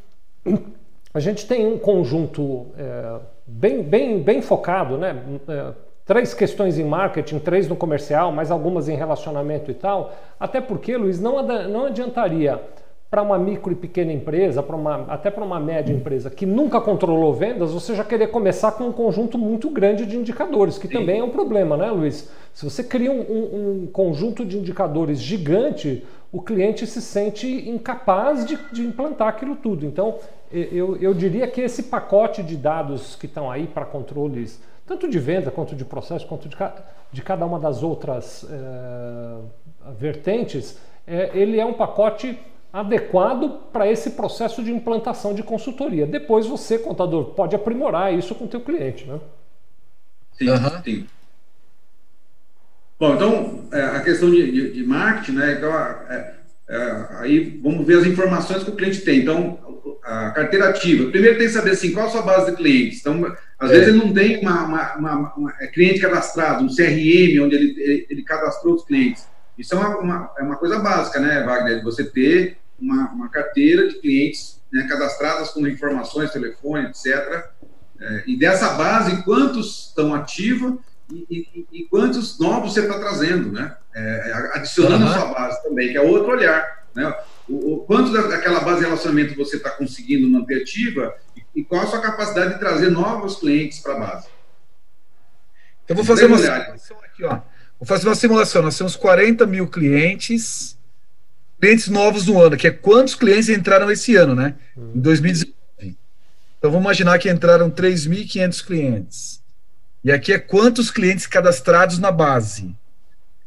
a gente tem um conjunto é, bem, bem, bem focado, né? É, três questões em marketing, três no comercial, mais algumas em relacionamento e tal. Até porque, Luiz, não, não adiantaria para uma micro e pequena empresa, para uma, até para uma média empresa que nunca controlou vendas, você já querer começar com um conjunto muito grande de indicadores, que Sim. também é um problema, né, Luiz? Se você cria um, um, um, conjunto de indicadores gigante, o cliente se sente incapaz de, de implantar aquilo tudo. Então, eu, eu diria que esse pacote de dados que estão aí para controles, tanto de venda quanto de processo, quanto de, de cada uma das outras é, vertentes, é, ele é um pacote adequado para esse processo de implantação de consultoria. Depois você, contador, pode aprimorar isso com o teu cliente, né? Sim, uhum. sim. Bom, então, é, a questão de, de, de, marketing, né? Então, é, é, aí vamos ver as informações que o cliente tem. Então, a carteira ativa. Primeiro tem que saber assim, qual a sua base de clientes. Então, às vezes ele não tem uma, uma, uma, uma é cliente cadastrado, um CRM, onde ele, ele, ele cadastrou os clientes. Isso é uma, uma, é uma coisa básica, né, Wagner? Você ter uma, uma carteira de clientes né, cadastradas com informações, telefone, etc. É, e dessa base, quantos estão ativos e, e, e quantos novos você está trazendo, né? É, adicionando uhum. a sua base também, que é outro olhar. Né? O, o quanto daquela base de relacionamento você está conseguindo manter ativa e, e, qual a sua capacidade de trazer novos clientes para a base. Eu vou fazer uma simulação aqui, ó. Vou fazer uma simulação. Nós temos 40 mil clientes, clientes novos no ano, que é quantos clientes entraram esse ano, né? Em 2019. Então vamos imaginar que entraram 3.500 clientes. E aqui é quantos clientes cadastrados na base.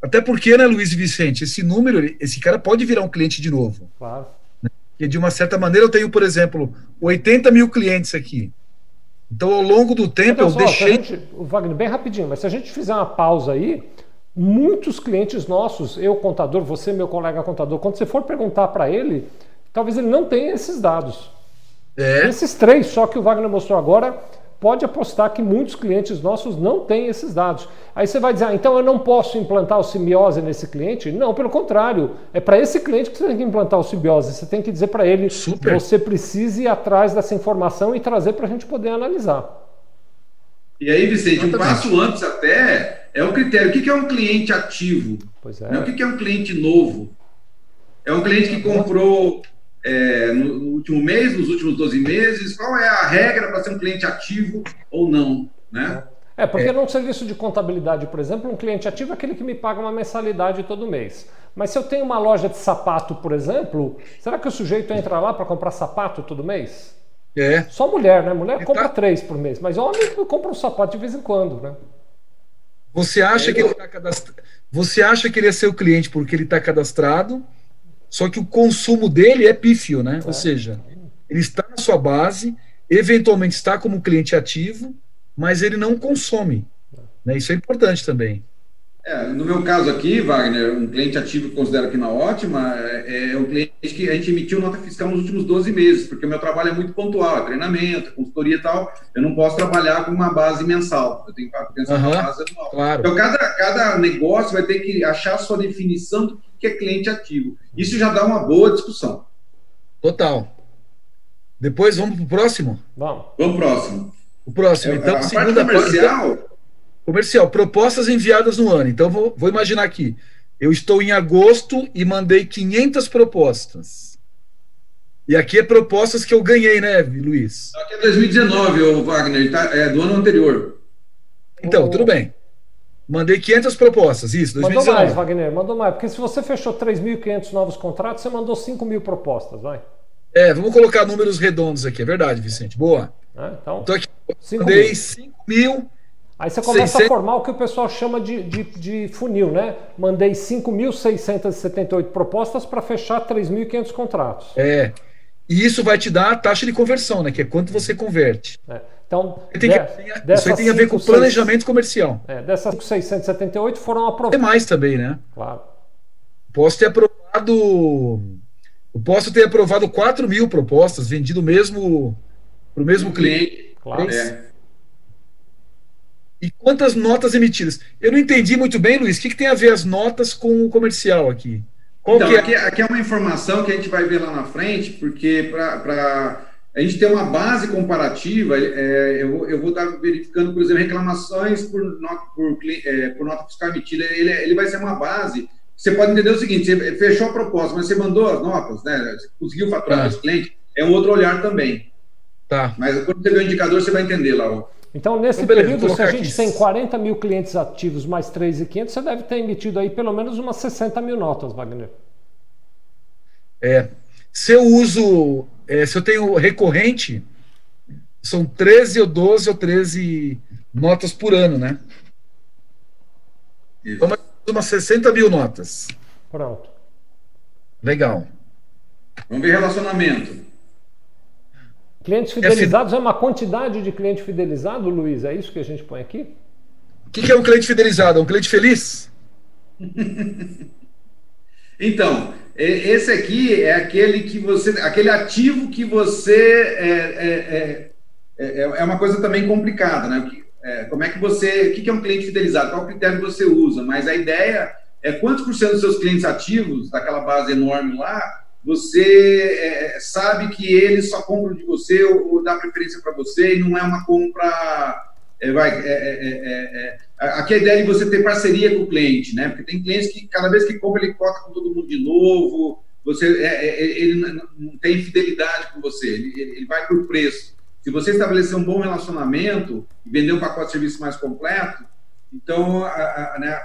Até porque, né, Luiz Vicente, esse número, esse cara pode virar um cliente de novo. Claro. Né? E de uma certa maneira eu tenho, por exemplo, 80 mil clientes aqui. Então, ao longo do tempo, eu deixei. Gente, Wagner, bem rapidinho, mas se a gente fizer uma pausa aí, muitos clientes nossos, eu contador, você, meu colega contador, quando você for perguntar para ele, talvez ele não tenha esses dados. É. Esses três só que o Wagner mostrou agora, pode apostar que muitos clientes nossos não têm esses dados. Aí você vai dizer, ah, então eu não posso implantar o simbiose nesse cliente? Não, pelo contrário. É para esse cliente que você tem que implantar o simbiose. Você tem que dizer para ele, Super. você precisa ir atrás dessa informação e trazer para a gente poder analisar. E aí, Vicente, um passo antes até é o critério. O que é um cliente ativo? Pois é. O que é um cliente novo? É um cliente que comprou é, no, no, último mês, nos últimos 12 meses? Qual é a regra para ser um cliente ativo ou não? Né? É, porque é. num serviço de contabilidade, por exemplo, um cliente ativo é aquele que me paga uma mensalidade todo mês. Mas se eu tenho uma loja de sapato, por exemplo, será que o sujeito entra lá para comprar sapato todo mês? É. Só mulher, né? Mulher compra tá... três por mês, mas homem compra um sapato de vez em quando, né? Você acha, é, que ele tá cadastra... Você acha que ele é seu cliente porque ele está cadastrado, só que o consumo dele é pífio, né? É. Ou seja, ele está na sua base, eventualmente está como cliente ativo, mas ele não consome. Né? Isso é importante também. É, no meu caso aqui, Wagner, um cliente ativo que considero aqui na Ótima é, é um cliente que a gente emitiu nota fiscal nos últimos 12 meses, porque o meu trabalho é muito pontual, é treinamento, consultoria e tal. Eu não posso trabalhar com uma base mensal, eu tenho que pensar uhum, base anual. Claro. Então, cada, cada negócio vai ter que achar a sua definição do que é cliente ativo. Isso já dá uma boa discussão. Total. Depois vamos para o próximo? Vamos. Vamos pro próximo. O próximo. Então, a segunda parte comercial. Parte, comercial, propostas enviadas no ano. Então, vou, vou imaginar aqui. Eu estou em agosto e mandei 500 propostas. E aqui é propostas que eu ganhei, né, Luiz? Aqui é 2019, ô Wagner, tá, é do ano anterior. Então, oh. tudo bem. Mandei 500 propostas, isso, 2019. Mandou mais, Wagner, mandou mais. Porque se você fechou 3.500 novos contratos, você mandou 5 mil propostas, vai. É, vamos colocar números redondos aqui, é verdade, Vicente. Boa. É, então, então aqui, mandei 5 mil. Aí você começa 600... a formar o que o pessoal chama de, de, de funil, né? Mandei 5.678 propostas para fechar 3.500 contratos. É. E isso vai te dar a taxa de conversão, né? Que é quanto você converte. É. Então, tem que, isso aí tem a ver com planejamento 6, comercial. É, dessas 678 foram aprovadas. Tem mais também, né? Claro. Posso ter aprovado. Eu posso ter aprovado 4 mil propostas, vendido mesmo para o mesmo cliente. Claro. É. E quantas notas emitidas? Eu não entendi muito bem, Luiz. O que, que tem a ver as notas com o comercial aqui? Qual então, é? Aqui, aqui, é uma informação que a gente vai ver lá na frente, porque para a gente ter uma base comparativa, é, eu, eu, vou estar verificando, por exemplo, reclamações por nota, por, é, por nota fiscal emitida. Ele, ele vai ser uma base. Você pode entender o seguinte: você fechou a proposta, mas você mandou as notas, né? Você conseguiu faturar ah. os clientes, é um outro olhar também. Tá. Mas quando você ver o indicador, você vai entender lá. Ó. Então, nesse então, beleza, período, se a gente tem 40 mil clientes ativos mais 3,500, você deve ter emitido aí pelo menos umas 60 mil notas, Wagner. É. Se eu uso, é, se eu tenho recorrente, são 13 ou 12 ou 13 notas por ano, né? Isso. Então, umas 60 mil notas. Pronto. Legal. Vamos ver relacionamento. Clientes fidelizados é, uma quantidade de cliente fidelizado, Luiz? É isso que a gente põe aqui? O que, que é um cliente fidelizado? É um cliente feliz? então, esse aqui é aquele que você, aquele ativo que você é, é, é, é uma coisa também complicada, né? como é que você, o que é um cliente fidelizado? Qual critério você usa? Mas a ideia é quantos por cento dos seus clientes ativos, daquela base enorme lá, você é, sabe que eles só compram de você ou, ou dá preferência para você e não é uma compra. É, vai, é, é, é, é, aqui a ideia de você ter parceria com o cliente, né? Porque tem clientes que cada vez que compra ele cota com todo mundo de novo. você ele não tem fidelidade com você, ele, ele vai por preço. Se você estabelecer um bom relacionamento e vender um pacote de serviço mais completo, então a, a, né,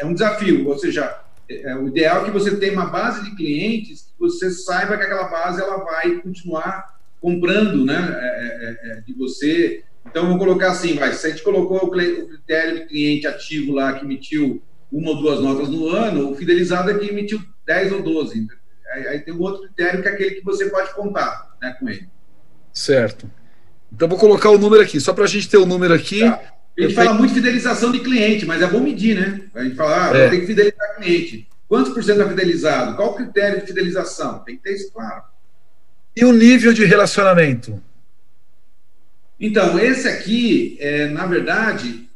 é, um desafio. Ou seja, é, o ideal é que você tenha uma base de clientes que você saiba que aquela base ela vai continuar comprando né, de você. Então, vou colocar assim, vai, se a gente colocou o critério de cliente ativo lá que emitiu uma ou duas notas no ano, o fidelizado é que emitiu 10 ou 12. Aí, aí tem um outro critério que é aquele que você pode contar né, com ele. Certo. Então vou colocar o número aqui, só para a gente ter o número aqui. Tá. A gente fala muito fidelização de cliente, mas é bom medir, né? A gente fala, ah, é. tem que fidelizar cliente. Quantos por cento é fidelizado? Qual o critério de fidelização? Tem que ter isso claro. E o nível de relacionamento? Então, esse aqui, é, na verdade,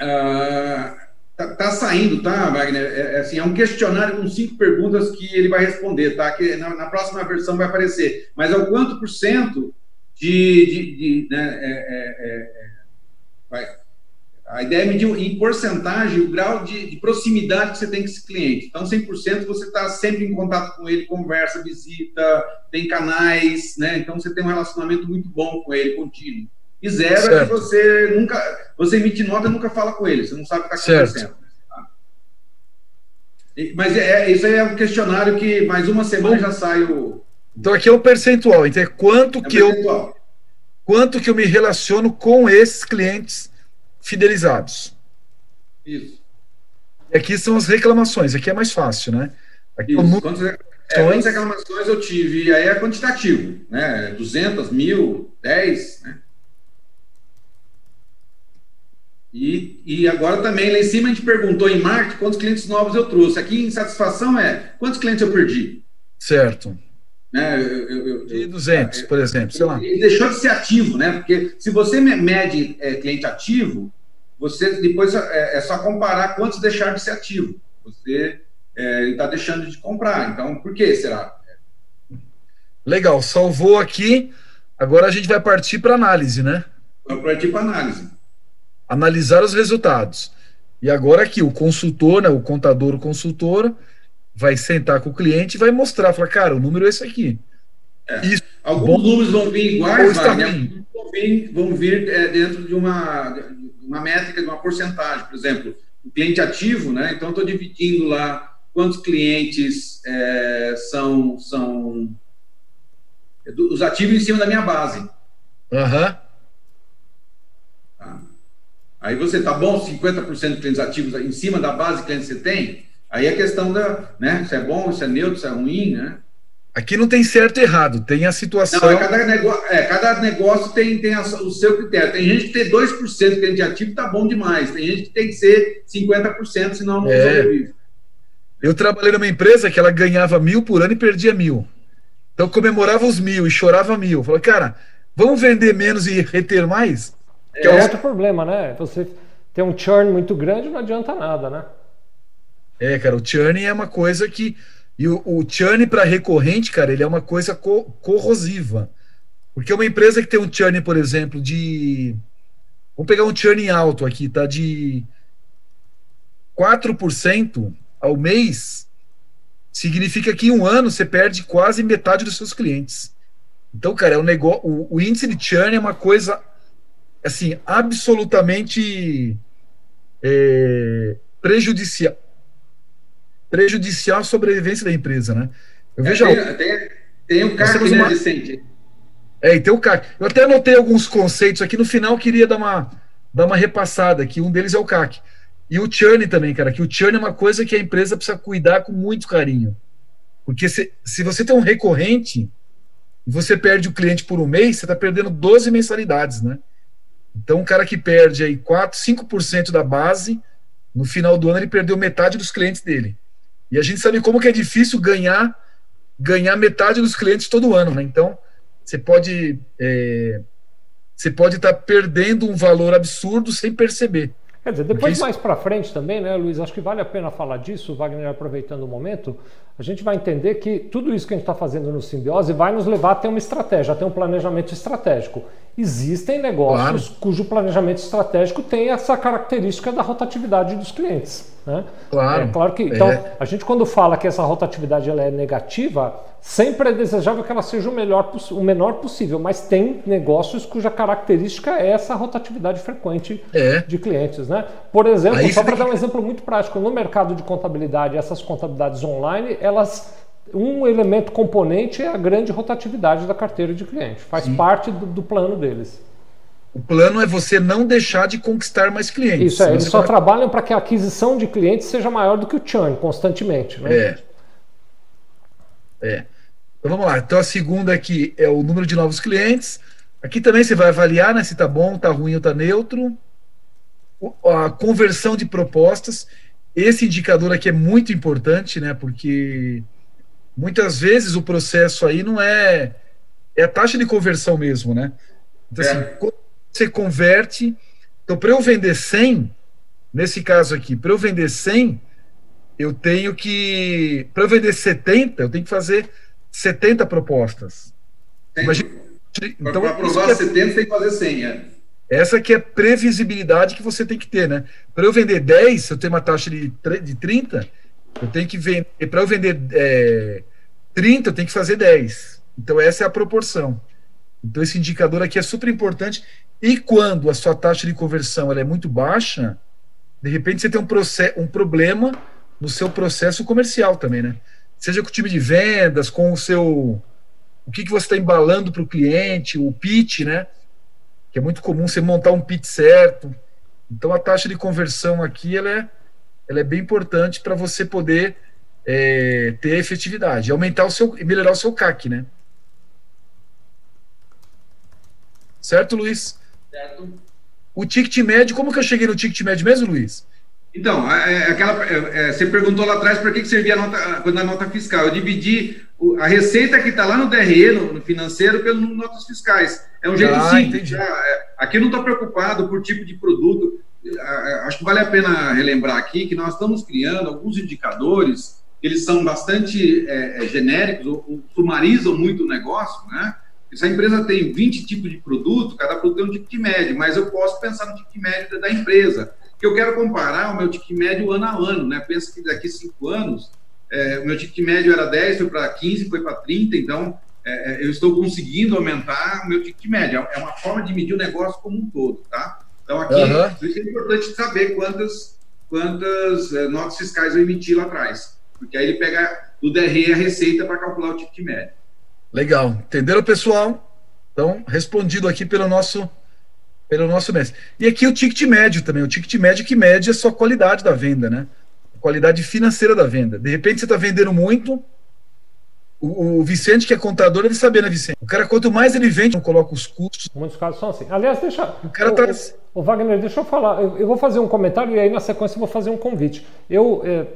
uh, Tá, tá, saindo, tá, Wagner? É, é, assim, é um questionário com cinco perguntas que ele vai responder, tá? Que na, na próxima versão vai aparecer. Mas é o quanto por cento de. de, de né, é, é, é vai. A ideia é medir em porcentagem o grau de, de, proximidade que você tem com esse cliente. Então, 100% você está sempre em contato com ele, conversa, visita, tem canais, né? Então, você tem um relacionamento muito bom com ele, contínuo. E zero certo. é que você nunca. Você emite nota e nunca fala com ele, você não sabe o que está acontecendo. Tá? Mas é, isso aí é um questionário que mais uma semana já sai o. Então aqui é o percentual. Então é quanto é que eu. Quanto que eu me relaciono com esses clientes fidelizados. Isso. E aqui são as reclamações, aqui é mais fácil, né? Aqui Isso. Quantas, é, quantas reclamações eu tive? E aí é quantitativo, né? 200, mil, 10, né? E, e agora também, lá em cima a gente perguntou em marketing quantos clientes novos eu trouxe. Aqui em satisfação é quantos clientes eu perdi. Certo. Né, eu, eu, eu, de 200, por exemplo, sei lá. Ele deixou de ser ativo, né? Porque se você mede é, cliente ativo, você depois é, é, só comparar quantos deixaram de ser ativo. Você é, está deixando de comprar. Então, por que será? Legal, salvou aqui. Agora a gente vai partir para análise, né? Vai partir para análise analisar os resultados. E agora aqui, o consultor, né, o contador, o consultor, vai sentar com o cliente e vai mostrar, falar, cara, o número é esse aqui. É. Isso, Alguns bom, números vão vir iguais, né? vão vir, vão vir é, dentro de uma, uma métrica, de uma porcentagem. Por exemplo, o cliente ativo, né? Então, estou dividindo lá quantos clientes é, são, são os ativos em cima da minha base. Uhum. Aí você tá bom, 50% de clientes ativos em cima da base de clientes que você tem, aí a questão da, né, se é bom, se é neutro, se é ruim, né? Aqui não tem certo e errado, tem a situação. Não, é cada, negócio, é, cada negócio tem, tem a, o seu critério. Tem gente que tem 2% de cliente ativo tá bom demais. Tem gente que tem que ser 50%, senão não é. sobrevive. Eu trabalhei numa empresa que ela ganhava mil por ano e perdia mil. Então comemorava os mil e chorava mil. Falei, cara, vamos vender menos e reter mais? Que é, é outro problema, né? Você ter um churn muito grande não adianta nada, né? É, cara, o churn é uma coisa que. E o, o churn para recorrente, cara, ele é uma coisa co corrosiva. Porque uma empresa que tem um churn, por exemplo, de. Vamos pegar um churn alto aqui, tá? De 4% ao mês, significa que em um ano você perde quase metade dos seus clientes. Então, cara, é um negócio. O, índice de churn é uma coisa assim, absolutamente é, prejudicial prejudicial à sobrevivência da empresa, né? Eu é, vejo tem, tem, tem um CAC, né, uma... Vicente? É, e tem o CAC. Eu até anotei alguns conceitos aqui, no final queria dar uma, dar uma repassada aqui, um deles é o CAC. E o churn também, cara, que o churn é uma coisa que a empresa precisa cuidar com muito carinho. Porque se, se você tem um recorrente e você perde o cliente por um mês, você está perdendo 12 mensalidades, né? Então, um cara que perde aí 4, 5% da base, no final do ano ele perdeu metade dos clientes dele. E a gente sabe como que é difícil ganhar ganhar metade dos clientes todo ano, né? Então, você pode é, você pode estar tá perdendo um valor absurdo sem perceber. Quer dizer, depois isso... mais para frente também, né, Luiz? Acho que vale a pena falar disso, Wagner, aproveitando o momento. A gente vai entender que tudo isso que a gente está fazendo no Simbiose vai nos levar a ter uma estratégia, a ter um planejamento estratégico. Existem negócios claro. cujo planejamento estratégico tem essa característica da rotatividade dos clientes. Né? Claro. É claro que então é. a gente quando fala que essa rotatividade ela é negativa, sempre é desejável que ela seja o melhor o menor possível, mas tem negócios cuja característica é essa rotatividade frequente é. de clientes, né? Por exemplo, Aí só para dar um exemplo muito prático, no mercado de contabilidade, essas contabilidades online, elas um elemento componente é a grande rotatividade da carteira de cliente, faz Sim. parte do, do plano deles. O plano é você não deixar de conquistar mais clientes. Isso é, eles só vai... trabalham para que a aquisição de clientes seja maior do que o churn constantemente. Né? É. É. Então vamos lá. Então a segunda aqui é o número de novos clientes. Aqui também você vai avaliar né, se está bom, está ruim ou está neutro. A conversão de propostas. Esse indicador aqui é muito importante, né? Porque muitas vezes o processo aí não é. É a taxa de conversão mesmo, né? Então, é. assim, quando você converte. Então, para eu vender 100, nesse caso aqui, para eu vender 100, eu tenho que. Para eu vender 70, eu tenho que fazer 70 propostas. Imagina, então, para provar é, 70, tem que fazer 100. É. Essa que é a previsibilidade que você tem que ter, né? Para eu vender 10, se eu tenho uma taxa de, de 30, eu tenho que vender. Para eu vender é, 30, eu tenho que fazer 10. Então, essa é a proporção. Então, esse indicador aqui é super importante. E quando a sua taxa de conversão ela é muito baixa, de repente você tem um, um problema no seu processo comercial também, né? Seja com o time de vendas, com o seu. O que, que você está embalando para o cliente, o pitch, né? Que é muito comum você montar um pitch certo. Então a taxa de conversão aqui ela é, ela é bem importante para você poder é, ter efetividade, aumentar o seu, melhorar o seu CAC, né? Certo, Luiz? Certo. O ticket médio, como que eu cheguei no ticket médio mesmo, Luiz? Então, é, é aquela, é, é, você perguntou lá atrás para que, que servia a nota, quando a nota fiscal. Eu dividi a receita que está lá no DRE, no, no, financeiro, pelas notas fiscais. É um jeito ah, simples. Tá? É, aqui não estou preocupado por tipo de produto. Acho que vale a pena relembrar aqui que nós estamos criando alguns indicadores, eles são bastante é, genéricos, ou, ou sumarizam muito o negócio, né? Se a empresa tem 20 tipos de produto, cada produto tem um de médio, mas eu posso pensar no de médio da empresa. Que eu quero comparar o meu ticket médio ano a ano, né? Pensa que daqui cinco anos, é, o meu ticket médio era 10, foi para 15, foi para 30, então é, é, eu estou conseguindo aumentar o meu ticket médio. É uma forma de medir o negócio como um todo, tá? Então aqui, uhum. isso é importante saber quantas, quantas é, notas fiscais eu emiti lá atrás, porque aí ele pega do DRE a receita para calcular o ticket médio. Legal. Entenderam, pessoal? Então, respondido aqui pelo nosso pelo nosso mestre. E aqui o ticket médio também, o ticket médio que mede a sua qualidade da venda, né? A qualidade financeira da venda. De repente você está vendendo muito, o, o, Vicente, que é contador, deve saber, né, Vicente? O cara, quanto mais ele vende, não coloca os custos. Muitos casos são assim. Aliás, deixa. O cara tá. O, o Wagner, deixa eu falar. Eu, eu, vou fazer um comentário e aí na sequência eu vou fazer um convite. Eu, é,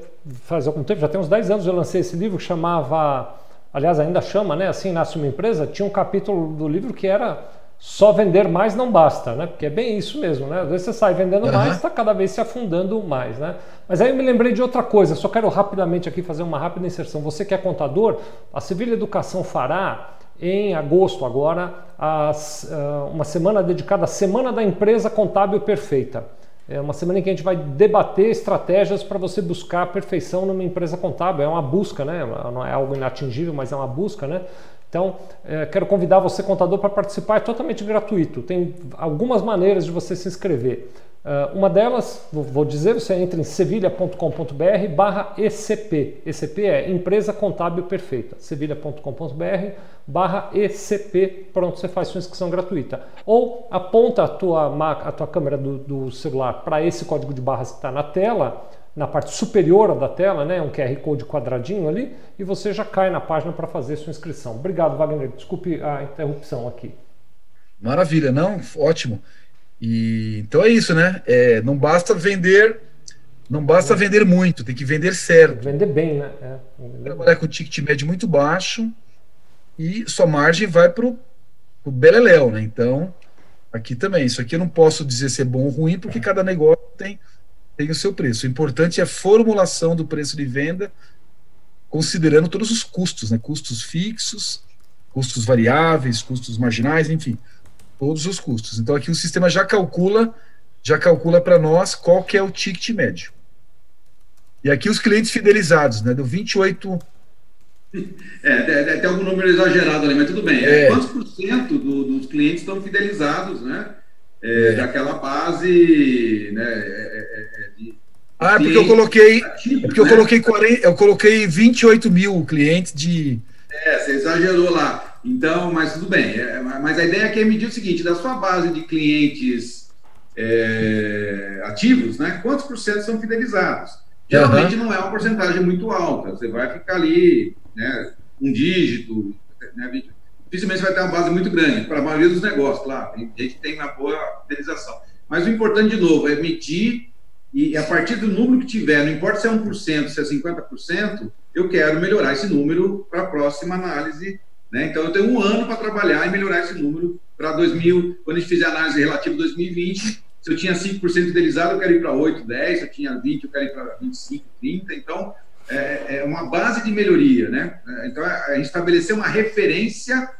faz algum tempo, já tem uns 10 anos, eu lancei esse livro que chamava aliás, ainda chama, né? Assim nasce uma empresa. Tinha um capítulo do livro que era só vender mais não basta, né? Porque é bem isso mesmo, né? Às vezes você sai vendendo uhum. mais, está cada vez se afundando mais, né? Mas aí eu me lembrei de outra coisa, só quero rapidamente aqui fazer uma rápida inserção. Você que é contador, a Civil Educação fará em agosto agora as, uh, uma semana dedicada à Semana da Empresa Contábil Perfeita. É uma semana em que a gente vai debater estratégias para você buscar a perfeição numa empresa contábil. É uma busca, né? Não é algo inatingível, mas é uma busca, né? Então, é, quero convidar você, contador, para participar. É totalmente gratuito. Tem algumas maneiras de você se inscrever. Uh, uma delas, vou dizer, você entra em sevilha.com.br barra ECP. ECP é Empresa Contábil Perfeita. sevilha.com.br barra ECP. Pronto, você faz sua inscrição gratuita. Ou aponta a tua, a tua câmera do, do celular para esse código de barras que está na tela, na parte superior da tela, né, um QR Code quadradinho ali, e você já cai na página para fazer sua inscrição. Obrigado, Wagner. Desculpe a interrupção aqui. Maravilha, não? Ótimo. E, então é isso, né? É, não basta vender, não basta é. vender muito, tem que vender certo. Vender bem, né? É, Trabalhar com ticket médio muito baixo e sua margem vai para o beleléu, né? Então, aqui também, isso aqui eu não posso dizer se é bom ou ruim, porque é. cada negócio tem, tem o seu preço. O importante é a formulação do preço de venda, considerando todos os custos, né? Custos fixos, custos variáveis, custos marginais, enfim Todos os custos. Então aqui o sistema já calcula, já calcula para nós qual que é o ticket médio. E aqui os clientes fidelizados, né? Deu 28. É, tem algum número exagerado ali, mas tudo bem. É. Quantos por cento do, dos clientes estão fidelizados, né? É, é. Daquela base, né? É, é, ah, porque eu coloquei. É porque eu coloquei 40, eu coloquei 28 mil clientes de. É, você exagerou lá. Então, mas tudo bem. mas a ideia aqui é medir o seguinte: da sua base de clientes ativos, né? Quantos por cento são fidelizados? Geralmente uhum. não é uma porcentagem muito alta. Você vai ficar ali, né, um dígito, né, dificilmente você vai ter uma base muito grande, para a maioria dos negócios, claro. Tem gente tem uma boa fidelização. Mas o importante, de novo, é medir e a partir do número que tiver, não importa se é 1%, se é 50%, eu quero melhorar esse número para a próxima análise. Né? Então, eu tenho um ano para trabalhar e melhorar esse número para 2000, quando a gente fizer a análise relativa 2020, se eu tinha 5% fidelizado, eu quero ir para 8, 10, se eu tinha 20, eu quero ir para 25, 30. Então, é, é, uma base de melhoria, né? É, então, é, é estabelecer uma referência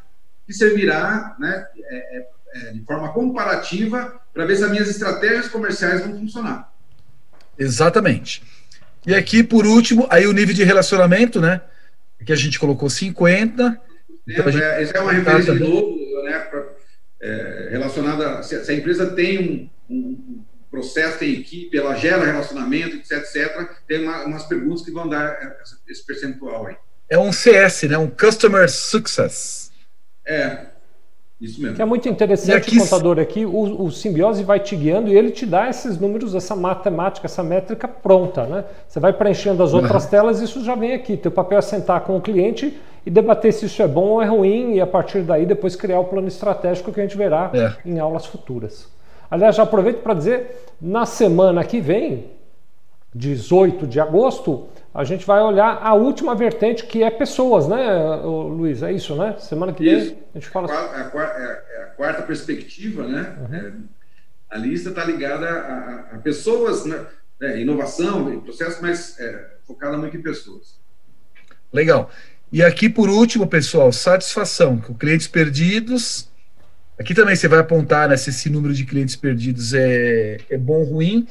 que servirá né, é, é, é, de forma comparativa para ver se as minhas estratégias comerciais vão funcionar. Exatamente. E aqui, por último, aí o nível de relacionamento, né? Que a gente colocou 50. Então, gente... Essa é uma referência de novo, né? Pra, relacionada, se, se a empresa tem um um processo, tem equipe, ela gera relacionamento, etc, etc. Tem uma, umas perguntas que vão dar esse percentual aí. É um CS, né? Um Customer Success. É, isso mesmo. Que é muito interessante aqui... o contador aqui, o, o simbiose vai te guiando e ele te dá esses números, essa matemática, essa métrica pronta, né? Você vai preenchendo as outras uhum. telas, isso já vem aqui. Teu papel é sentar com o cliente e debater se isso é bom ou é ruim e a partir daí depois criar o plano estratégico que a gente verá é. em aulas futuras. Aliás, já aproveito para dizer, na semana que vem, 18 de agosto, a gente vai olhar a última vertente, que é pessoas, né, Luiz? É isso, né? Semana que isso. vem a gente fala. É a, quarta, é a quarta perspectiva, né? Uhum. É, a lista está ligada a, a, pessoas, né? É, inovação, processo, mas é, focada muito em pessoas. Legal. E aqui, por último, pessoal, satisfação com clientes perdidos Aqui também você vai apontar né, se esse número de clientes perdidos é, é bom ou ruim.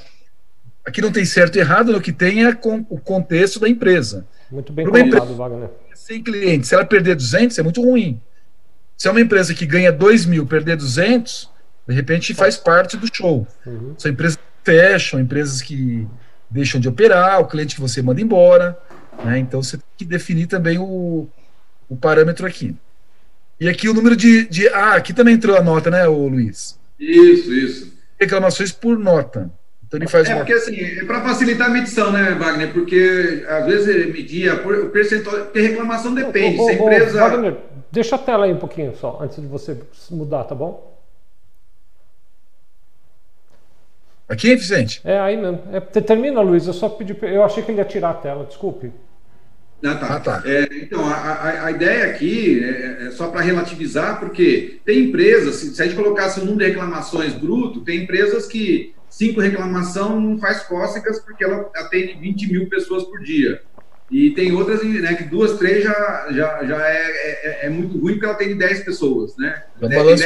Aqui não tem certo e errado, o que tem é com, o contexto da empresa. Muito bem colocado, Wagner. Sem clientes, se ela perder 200, é muito ruim. Se é uma empresa que ganha 2 mil, perder 200, de repente faz parte do show. Uhum. São empresas que fecham, empresas que deixam de operar, o cliente que você manda embora. Né? Então você tem que definir também o, o parâmetro aqui. E aqui o número de, de. Ah, aqui também entrou a nota, né, o Luiz? Isso, isso. Reclamações por nota. Então ele faz é uma... porque assim, é para facilitar a medição, né, Wagner? Porque às vezes media o percentual, porque reclamação depende. Ô, ô, Se a empresa. Ô, Wagner, deixa a tela aí um pouquinho só, antes de você mudar, tá bom? Aqui, Vicente? É aí mesmo. É, termina, Luiz. Eu só pedi. Eu achei que ele ia tirar a tela, desculpe. Ah, tá. Ah, tá. É, então, a, a, a, ideia aqui é, é só para relativizar, porque tem empresas, se, se, a gente colocasse o número de reclamações bruto, tem empresas que cinco reclamação não faz cócegas porque ela atende 20 mil pessoas por dia. E tem outras né, que duas, três já, já, já é, é, é muito ruim porque ela atende 10 pessoas, né? É um balanço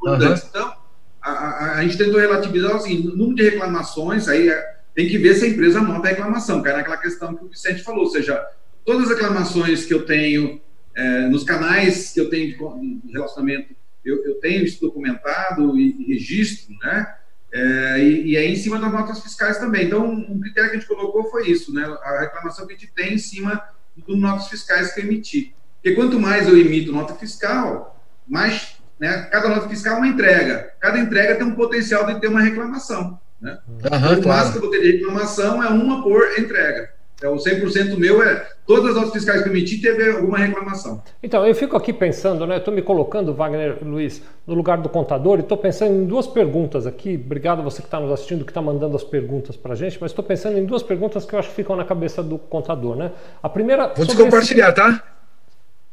Uhum. Então, a, a, a, gente tentou relativizar assim, o número de reclamações, aí é, tem que ver se a empresa anota a reclamação, cai naquela questão que o Vicente falou, ou seja, todas as reclamações que eu tenho é, nos canais que eu tenho de relacionamento, eu, eu tenho isso documentado e, e registro, né? É, e, e aí em cima das notas fiscais também. Então, um critério que a gente colocou foi isso, né? A reclamação que a gente tem em cima dos notas fiscais que eu emiti. Porque quanto mais eu emito nota fiscal, mais, né? Cada nota fiscal é uma entrega. Cada entrega tem um potencial de ter uma reclamação. Né? Uhum, o máximo claro. que eu vou ter de reclamação é uma por entrega. Então, o 100% meu é todas as notas fiscais que eu emiti teve alguma reclamação. Então, eu fico aqui pensando, né? Estou me colocando, Wagner Luiz, no lugar do contador e estou pensando em duas perguntas aqui. Obrigado você que está nos assistindo, que está mandando as perguntas para a gente, mas estou pensando em duas perguntas que eu acho que ficam na cabeça do contador, né? A primeira. Vou te compartilhar, esse... tá?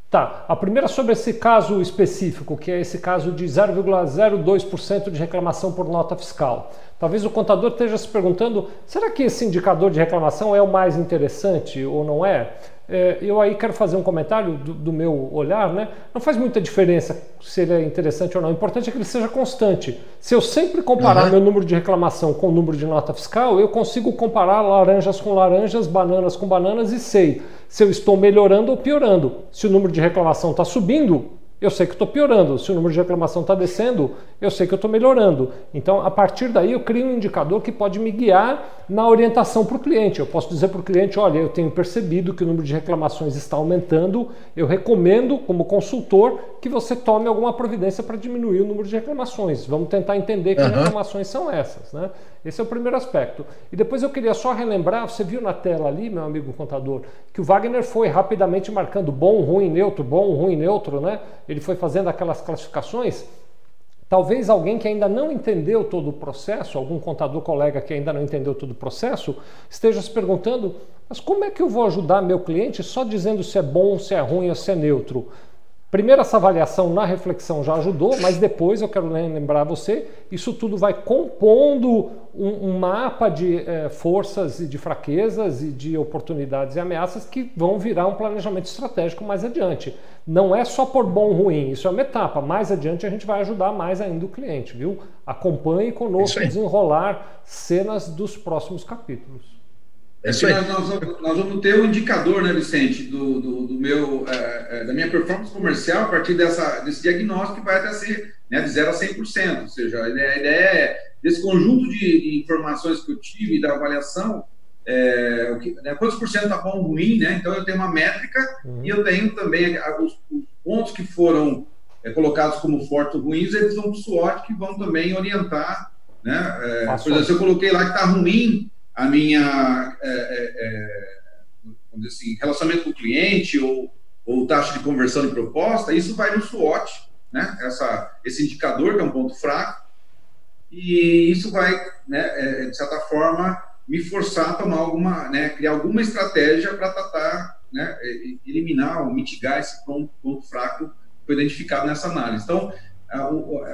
Tá. A primeira sobre esse caso específico, que é esse caso de 0,02% de reclamação por nota fiscal. Talvez o contador esteja se perguntando: será que esse indicador de reclamação é o mais interessante ou não é? É, eu aí quero fazer um comentário do, do, meu olhar, né? Não faz muita diferença se ele é interessante ou não. O importante é que ele seja constante. Se eu sempre comparar uhum. meu número de reclamação com o número de nota fiscal, eu consigo comparar laranjas com laranjas, bananas com bananas e sei se eu estou melhorando ou piorando. Se o número de reclamação está subindo, eu sei que estou piorando. Se o número de reclamação está descendo, eu sei que eu estou melhorando. Então, a partir daí, eu crio um indicador que pode me guiar na orientação para o cliente. Eu posso dizer para o cliente: olha, eu tenho percebido que o número de reclamações está aumentando, eu recomendo, como consultor, que você tome alguma providência para diminuir o número de reclamações. Vamos tentar entender que uhum. reclamações são essas. Né? Esse é o primeiro aspecto. E depois eu queria só relembrar: você viu na tela ali, meu amigo contador, que o Wagner foi rapidamente marcando bom, ruim, neutro, bom, ruim, neutro, né? Ele foi fazendo aquelas classificações. Talvez alguém que ainda não entendeu todo o processo, algum contador colega que ainda não entendeu todo o processo, esteja se perguntando: mas como é que eu vou ajudar meu cliente só dizendo se é bom, se é ruim ou se é neutro? Primeiro, essa avaliação na reflexão já ajudou, mas depois eu quero lembrar você, isso tudo vai compondo um, um mapa de eh, forças e de fraquezas e de oportunidades e ameaças que vão virar um planejamento estratégico mais adiante. Não é só por bom ou ruim, isso é uma etapa. Mais adiante a gente vai ajudar mais ainda o cliente, viu? Acompanhe conosco desenrolar cenas dos próximos capítulos. É que nós, nós, nós, vamos ter um indicador, né, Vicente, do, do, do meu, é, é, da minha performance comercial a partir dessa, desse diagnóstico que vai até ser né, de 0 a 100%. Ou seja, a ideia, a ideia é, desse conjunto de, informações que eu tive da avaliação, é, o que, né, quantos por cento está bom ou ruim, né? Então eu tenho uma métrica uhum. e eu tenho também os, os pontos que foram é, colocados como fortes ou ruins, eles vão para o SWOT que vão também orientar, né? É, por exemplo, se eu coloquei lá que está ruim a minha é, é, é, assim, relacionamento com o cliente ou, ou taxa de conversão de proposta, isso vai no SWOT, né? Essa, esse indicador que é um ponto fraco, e isso vai, né, é, de certa forma, me forçar a tomar alguma, né, criar alguma estratégia para tratar, né, eliminar ou mitigar esse ponto, ponto fraco que foi identificado nessa análise. Então,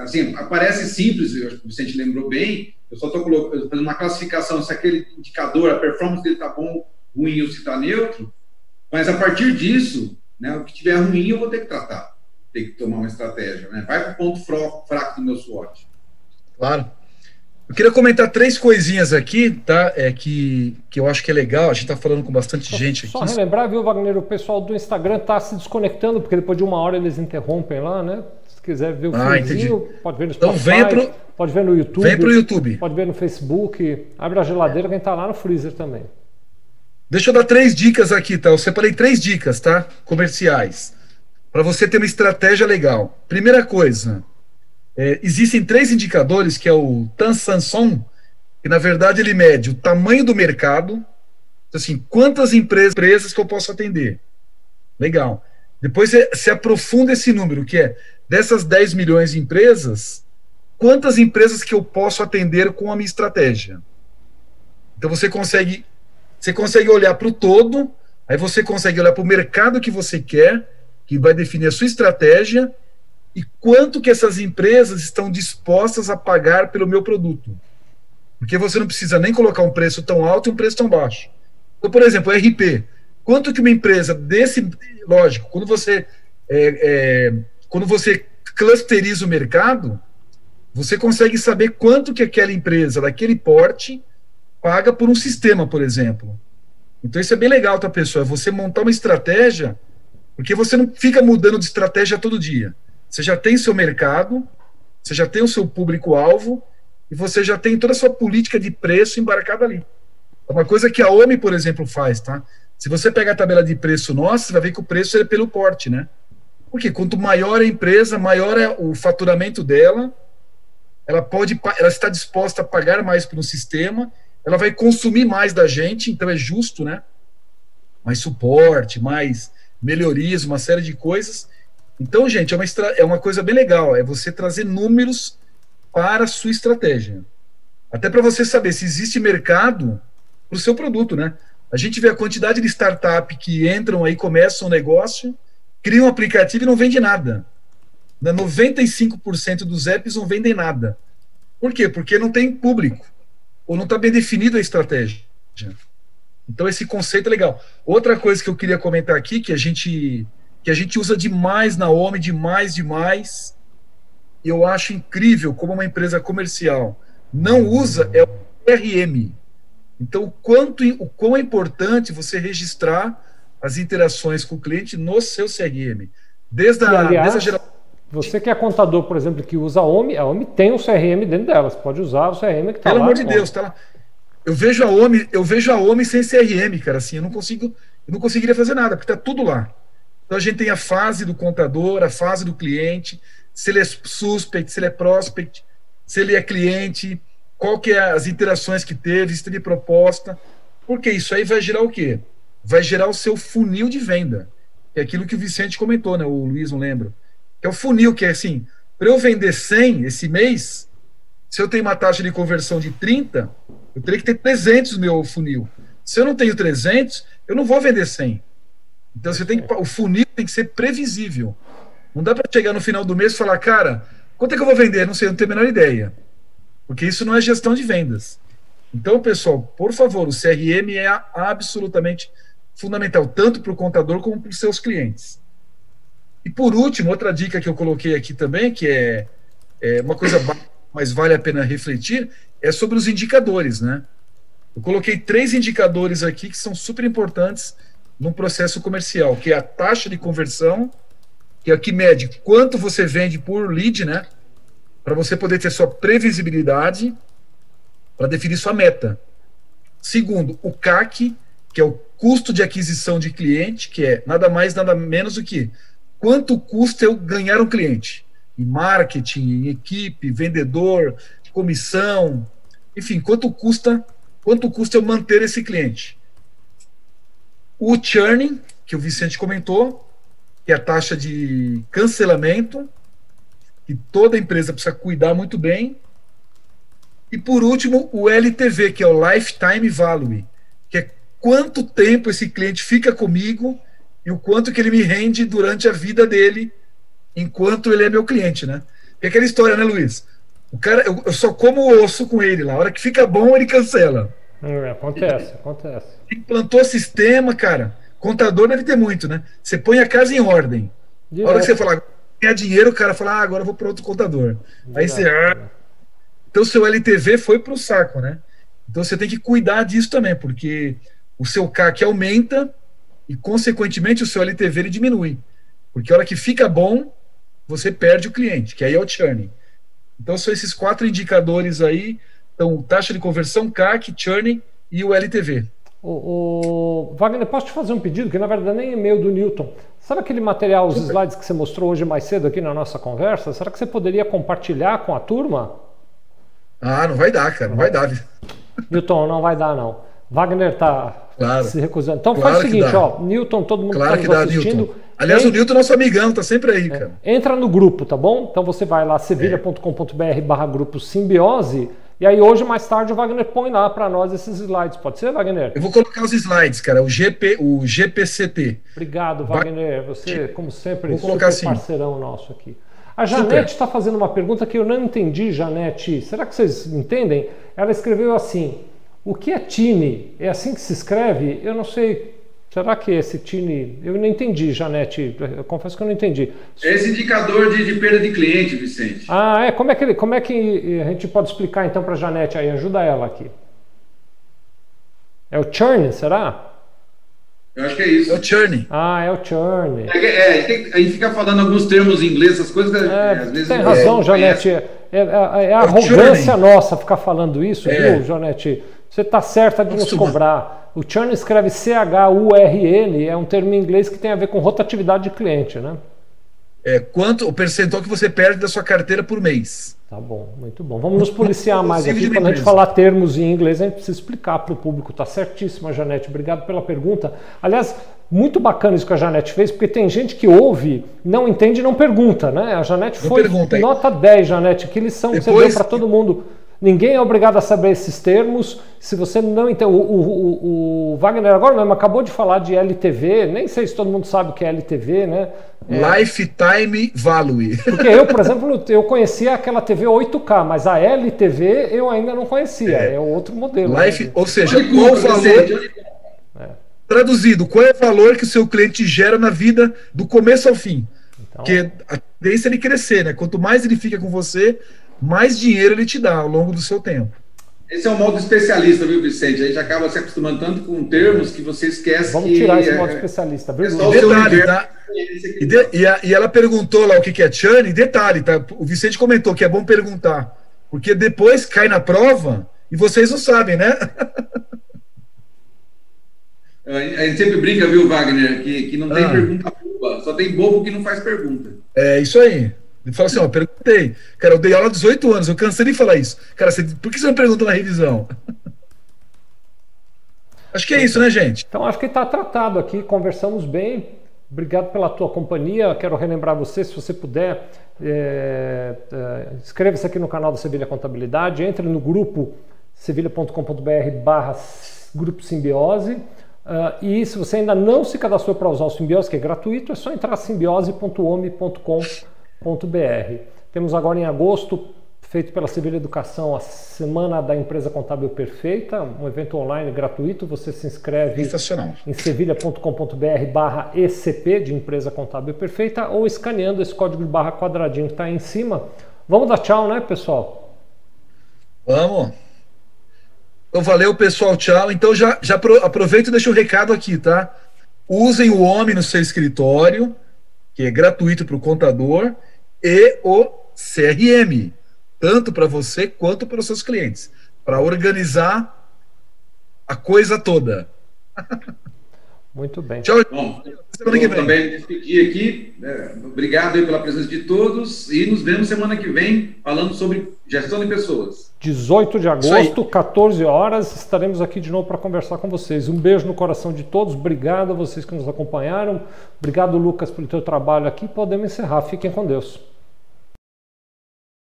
assim, aparece simples, o Vicente lembrou bem, eu só estou fazendo uma classificação se aquele indicador, a performance dele está bom, ruim ou se está neutro, mas a partir disso, né, o que tiver ruim eu vou ter que tratar, ter que tomar uma estratégia. Né? Vai para o ponto fraco do meu SWOT. Claro. Eu queria comentar três coisinhas aqui, tá? É que, que eu acho que é legal. A gente está falando com bastante só, gente aqui. Só relembrar, viu, Wagner? O pessoal do Instagram está se desconectando, porque depois de uma hora eles interrompem lá, né? Se quiser ver o ah, filmezinho, pode ver no Spotify. Então venha pro, Pode ver no YouTube. Vem para o YouTube. Pode ver no Facebook. Abre a geladeira, quem está lá no freezer também. Deixa eu dar três dicas aqui, tá? Eu separei três dicas, tá? Comerciais. Para você ter uma estratégia legal. Primeira coisa, é, existem três indicadores, que é o Tan Sanson, que na verdade ele mede o tamanho do mercado, assim, quantas empresas, empresas que eu posso atender. Legal. Depois você, você aprofunda esse número, que é dessas 10 milhões de empresas, quantas empresas que eu posso atender com a minha estratégia. Então você consegue você consegue olhar para o todo, aí você consegue olhar para o mercado que você quer, que vai definir a sua estratégia e quanto que essas empresas estão dispostas a pagar pelo meu produto. Porque você não precisa nem colocar um preço tão alto e um preço tão baixo. Então, por exemplo, RP. Quanto que uma empresa desse, lógico, quando você é, é, quando você clusteriza o mercado, você consegue saber quanto que aquela empresa daquele porte paga por um sistema, por exemplo. Então isso é bem legal, tá, pessoal? É você montar uma estratégia, porque você não fica mudando de estratégia todo dia. Você já tem seu mercado, você já tem o seu público-alvo e você já tem toda a sua política de preço embarcada ali. É uma coisa que a OMI, por exemplo, faz, tá? Se você pegar a tabela de preço nossa, você vai ver que o preço é pelo porte, né? Porque quanto maior a empresa, maior é o faturamento dela, ela pode, ela está disposta a pagar mais por um sistema, ela vai consumir mais da gente, então é justo, né? Mais suporte, mais melhorias, uma série de coisas. Então, gente, é uma, é uma coisa bem legal, é você trazer números para a sua estratégia. Até para você saber se existe mercado para o seu produto, né? A gente vê a quantidade de startup que entram aí, começam um negócio, criam um aplicativo e não vende nada. 95% dos apps não vendem nada. Por quê? Porque não tem público. Ou não está bem definido a estratégia. Então esse conceito é legal. Outra coisa que eu queria comentar aqui que a gente que a gente usa demais na OMI, demais, demais. E eu acho incrível como uma empresa comercial não usa é o CRM. Então, o quanto o quão é importante você registrar as interações com o cliente no seu CRM. Desde a, aliás, desde a geração você que é contador, por exemplo, que usa a OMI, a OMI tem um CRM dentro dela. Você pode usar o CRM que está lá. Pelo amor de Deus, tá lá. Eu vejo a OMI, eu vejo a OMI sem CRM, cara, assim, eu não consigo, eu não conseguiria fazer nada, porque tá tudo lá. Então a gente tem a fase do contador, a fase do cliente, se ele é suspect, se ele é prospect, se ele é cliente, qual que é as interações que teve, se teve proposta, porque isso aí vai gerar o quê? Vai gerar o seu funil de venda, é aquilo que o Vicente comentou, né? O Luiz não lembra que é o funil, que é assim, para eu vender 100 esse mês, se eu tenho uma taxa de conversão de 30, eu teria que ter 300 no meu funil. Se eu não tenho 300, eu não vou vender 100. Então você tem que, o funil tem que ser previsível. Não dá para chegar no final do mês e falar, cara, quanto é que eu vou vender? Não sei, não tenho a menor ideia. Porque isso não é gestão de vendas. Então, pessoal, por favor, o CRM é absolutamente fundamental, tanto para o contador como para os seus clientes. E por último, outra dica que eu coloquei aqui também, que é, é uma coisa mas vale a pena refletir, é sobre os indicadores, né? Eu coloquei três indicadores aqui que são super importantes num processo comercial, que é a taxa de conversão, que é a que mede quanto você vende por lead, né? Para você poder ter sua previsibilidade, para definir sua meta. Segundo, o CAC, que é o custo de aquisição de cliente, que é nada mais, nada menos do que quanto custa eu ganhar um cliente? Em marketing, em equipe, vendedor, comissão, enfim, quanto custa, quanto custa eu manter esse cliente? O churning, que o Vicente comentou, que é a taxa de cancelamento, que toda empresa precisa cuidar muito bem. E por último, o LTV, que é o Lifetime Value, quanto tempo esse cliente fica comigo e o quanto que ele me rende durante a vida dele enquanto ele é meu cliente, né? É aquela história, né, Luiz? O cara, eu, eu só como osso com ele lá. A hora que fica bom, ele cancela. É, acontece, acontece. Implantou sistema, cara. Contador deve ter muito, né? Você põe a casa em ordem. Direto. A hora que você falar ganhar dinheiro, o cara fala, ah, agora eu vou para outro contador. Direto. Aí você. Ah. Então, seu LTV foi para o saco, né? Então, você tem que cuidar disso também, porque o seu CAC aumenta e, consequentemente, o seu LTV ele diminui. Porque a hora que fica bom, você perde o cliente, que aí é o churning. Então, são esses quatro indicadores aí. Então, taxa de conversão, CAC, churning e o LTV. O, o, Wagner, posso te fazer um pedido, que na verdade nem é e-mail do Newton. Sabe aquele material, os slides que você mostrou hoje mais cedo aqui na nossa conversa? Será que você poderia compartilhar com a turma? Ah, não vai dar, cara, não vai dar. Newton, não vai dar, não. Wagner está claro. se recusando. Então claro faz o seguinte, ó, Newton, todo mundo claro que está assistindo. Newton. Aliás, o Newton é nosso amigão, tá sempre aí, é, cara. Entra no grupo, tá bom? Então você vai lá, sevilha.com.br barra grupo simbiose, e aí hoje, mais tarde, o Wagner põe lá para nós esses slides. Pode ser, Wagner? Eu vou colocar os slides, cara, o, GP, o GPCT. Obrigado, Wagner. Você, como sempre, vou colocar assim. parceirão nosso aqui. A Janete está fazendo uma pergunta que eu não entendi, Janete. Será que vocês entendem? Ela escreveu assim: o que é Tine? É assim que se escreve? Eu não sei. Será que esse Tine. Eu não entendi, Janete. Eu confesso que eu não entendi. Esse indicador de, de perda de cliente, Vicente. Ah, é. Como é que, ele, como é que a gente pode explicar então para a Janete aí? Ajuda ela aqui. É o churn, será? Eu acho que é isso. É o churn. Ah, é o churn. É, é, a gente fica falando alguns termos em inglês, essas coisas que é, às vezes. Tem razão, é, Janete. É, é, é, é a arrogância nossa ficar falando isso, viu, Janete? Você está certa de nos cobrar. O churn escreve C-H-U-R-N, é um termo em inglês que tem a ver com rotatividade de cliente, né? É quanto o percentual que você perde da sua carteira por mês. Tá bom, muito bom. Vamos nos policiar mais aqui. Quando a gente falar termos em inglês, a gente precisa explicar para o público. Tá certíssima, Janete. Obrigado pela pergunta. Aliás, muito bacana isso que a Janete fez, porque tem gente que ouve, não entende e não pergunta, né? A Janete foi nota 10, Janete. Que lição Depois... que você deu para todo mundo. Ninguém é obrigado a saber esses termos. Se você não entende. O, o, o, Wagner agora mesmo acabou de falar de LTV, nem sei se todo mundo sabe o que é LTV, né? É... Lifetime Value. Porque eu, por exemplo, eu conhecia aquela TV 8K, mas a LTV eu ainda não conhecia. É, é outro modelo. Life, né? Ou seja, qual o valor. Traduzido, qual é o valor que o seu cliente gera na vida do começo ao fim? Então... Porque a tendência é ele crescer, né? Quanto mais ele fica com você, mais dinheiro ele te dá ao longo do seu tempo. Esse é o modo especialista, viu, Vicente? A gente acaba se acostumando tanto com termos que você esquece Vamos que... tirar esse modo é, especialista, viu? É detalhe, tá? E, de, e, a, e, ela perguntou lá o que, que é churn, e detalhe, tá? O Vicente comentou que é bom perguntar, porque depois cai na prova e vocês não sabem, né? A gente sempre brinca, viu, Wagner, que, que não tem ah. pergunta boba, só tem bobo que não faz pergunta. É isso aí. Ele fala assim, ó, perguntei. Cara, eu dei aula há 18 anos, eu cansei de falar isso. Cara, você, por que você não pergunta na revisão? acho que é isso, né, gente? Então, acho que está tratado aqui, conversamos bem. Obrigado pela tua companhia. Quero relembrar você, se você puder, é, é, inscreva-se aqui no canal da Sevilha Contabilidade, entre no grupo sevilha.com.br barra grupo simbiose. Uh, e se você ainda não se cadastrou para usar o Simbiose, que é gratuito, é só entrar simbiose.ome.com.br www.sevilha.com.br. Temos agora em agosto, feito pela Sevilha Educação, a Semana da Empresa Contábil Perfeita, um evento online gratuito. Você se inscreve em sevilha.com.br barra ECP, de Empresa Contábil Perfeita, ou escaneando esse código de barra quadradinho que está aí em cima. Vamos dar tchau, né, pessoal? Vamos. Então, valeu, pessoal. Tchau. Então, já, já aproveita e deixa o um recado aqui, tá? Usem o homem no seu escritório que é gratuito para o contador, e o CRM, tanto para você quanto para os seus clientes, para organizar a coisa toda. Muito bem. Tchau. Bom, semana que vem. também despedir aqui. É, obrigado pela presença de todos e nos vemos semana que vem falando sobre gestão de pessoas. 18 de agosto, 14 horas, estaremos aqui de novo para conversar com vocês. Um beijo no coração de todos. Obrigado a vocês que nos acompanharam. Obrigado, Lucas, pelo teu trabalho aqui. Podemos encerrar. Fiquem com Deus.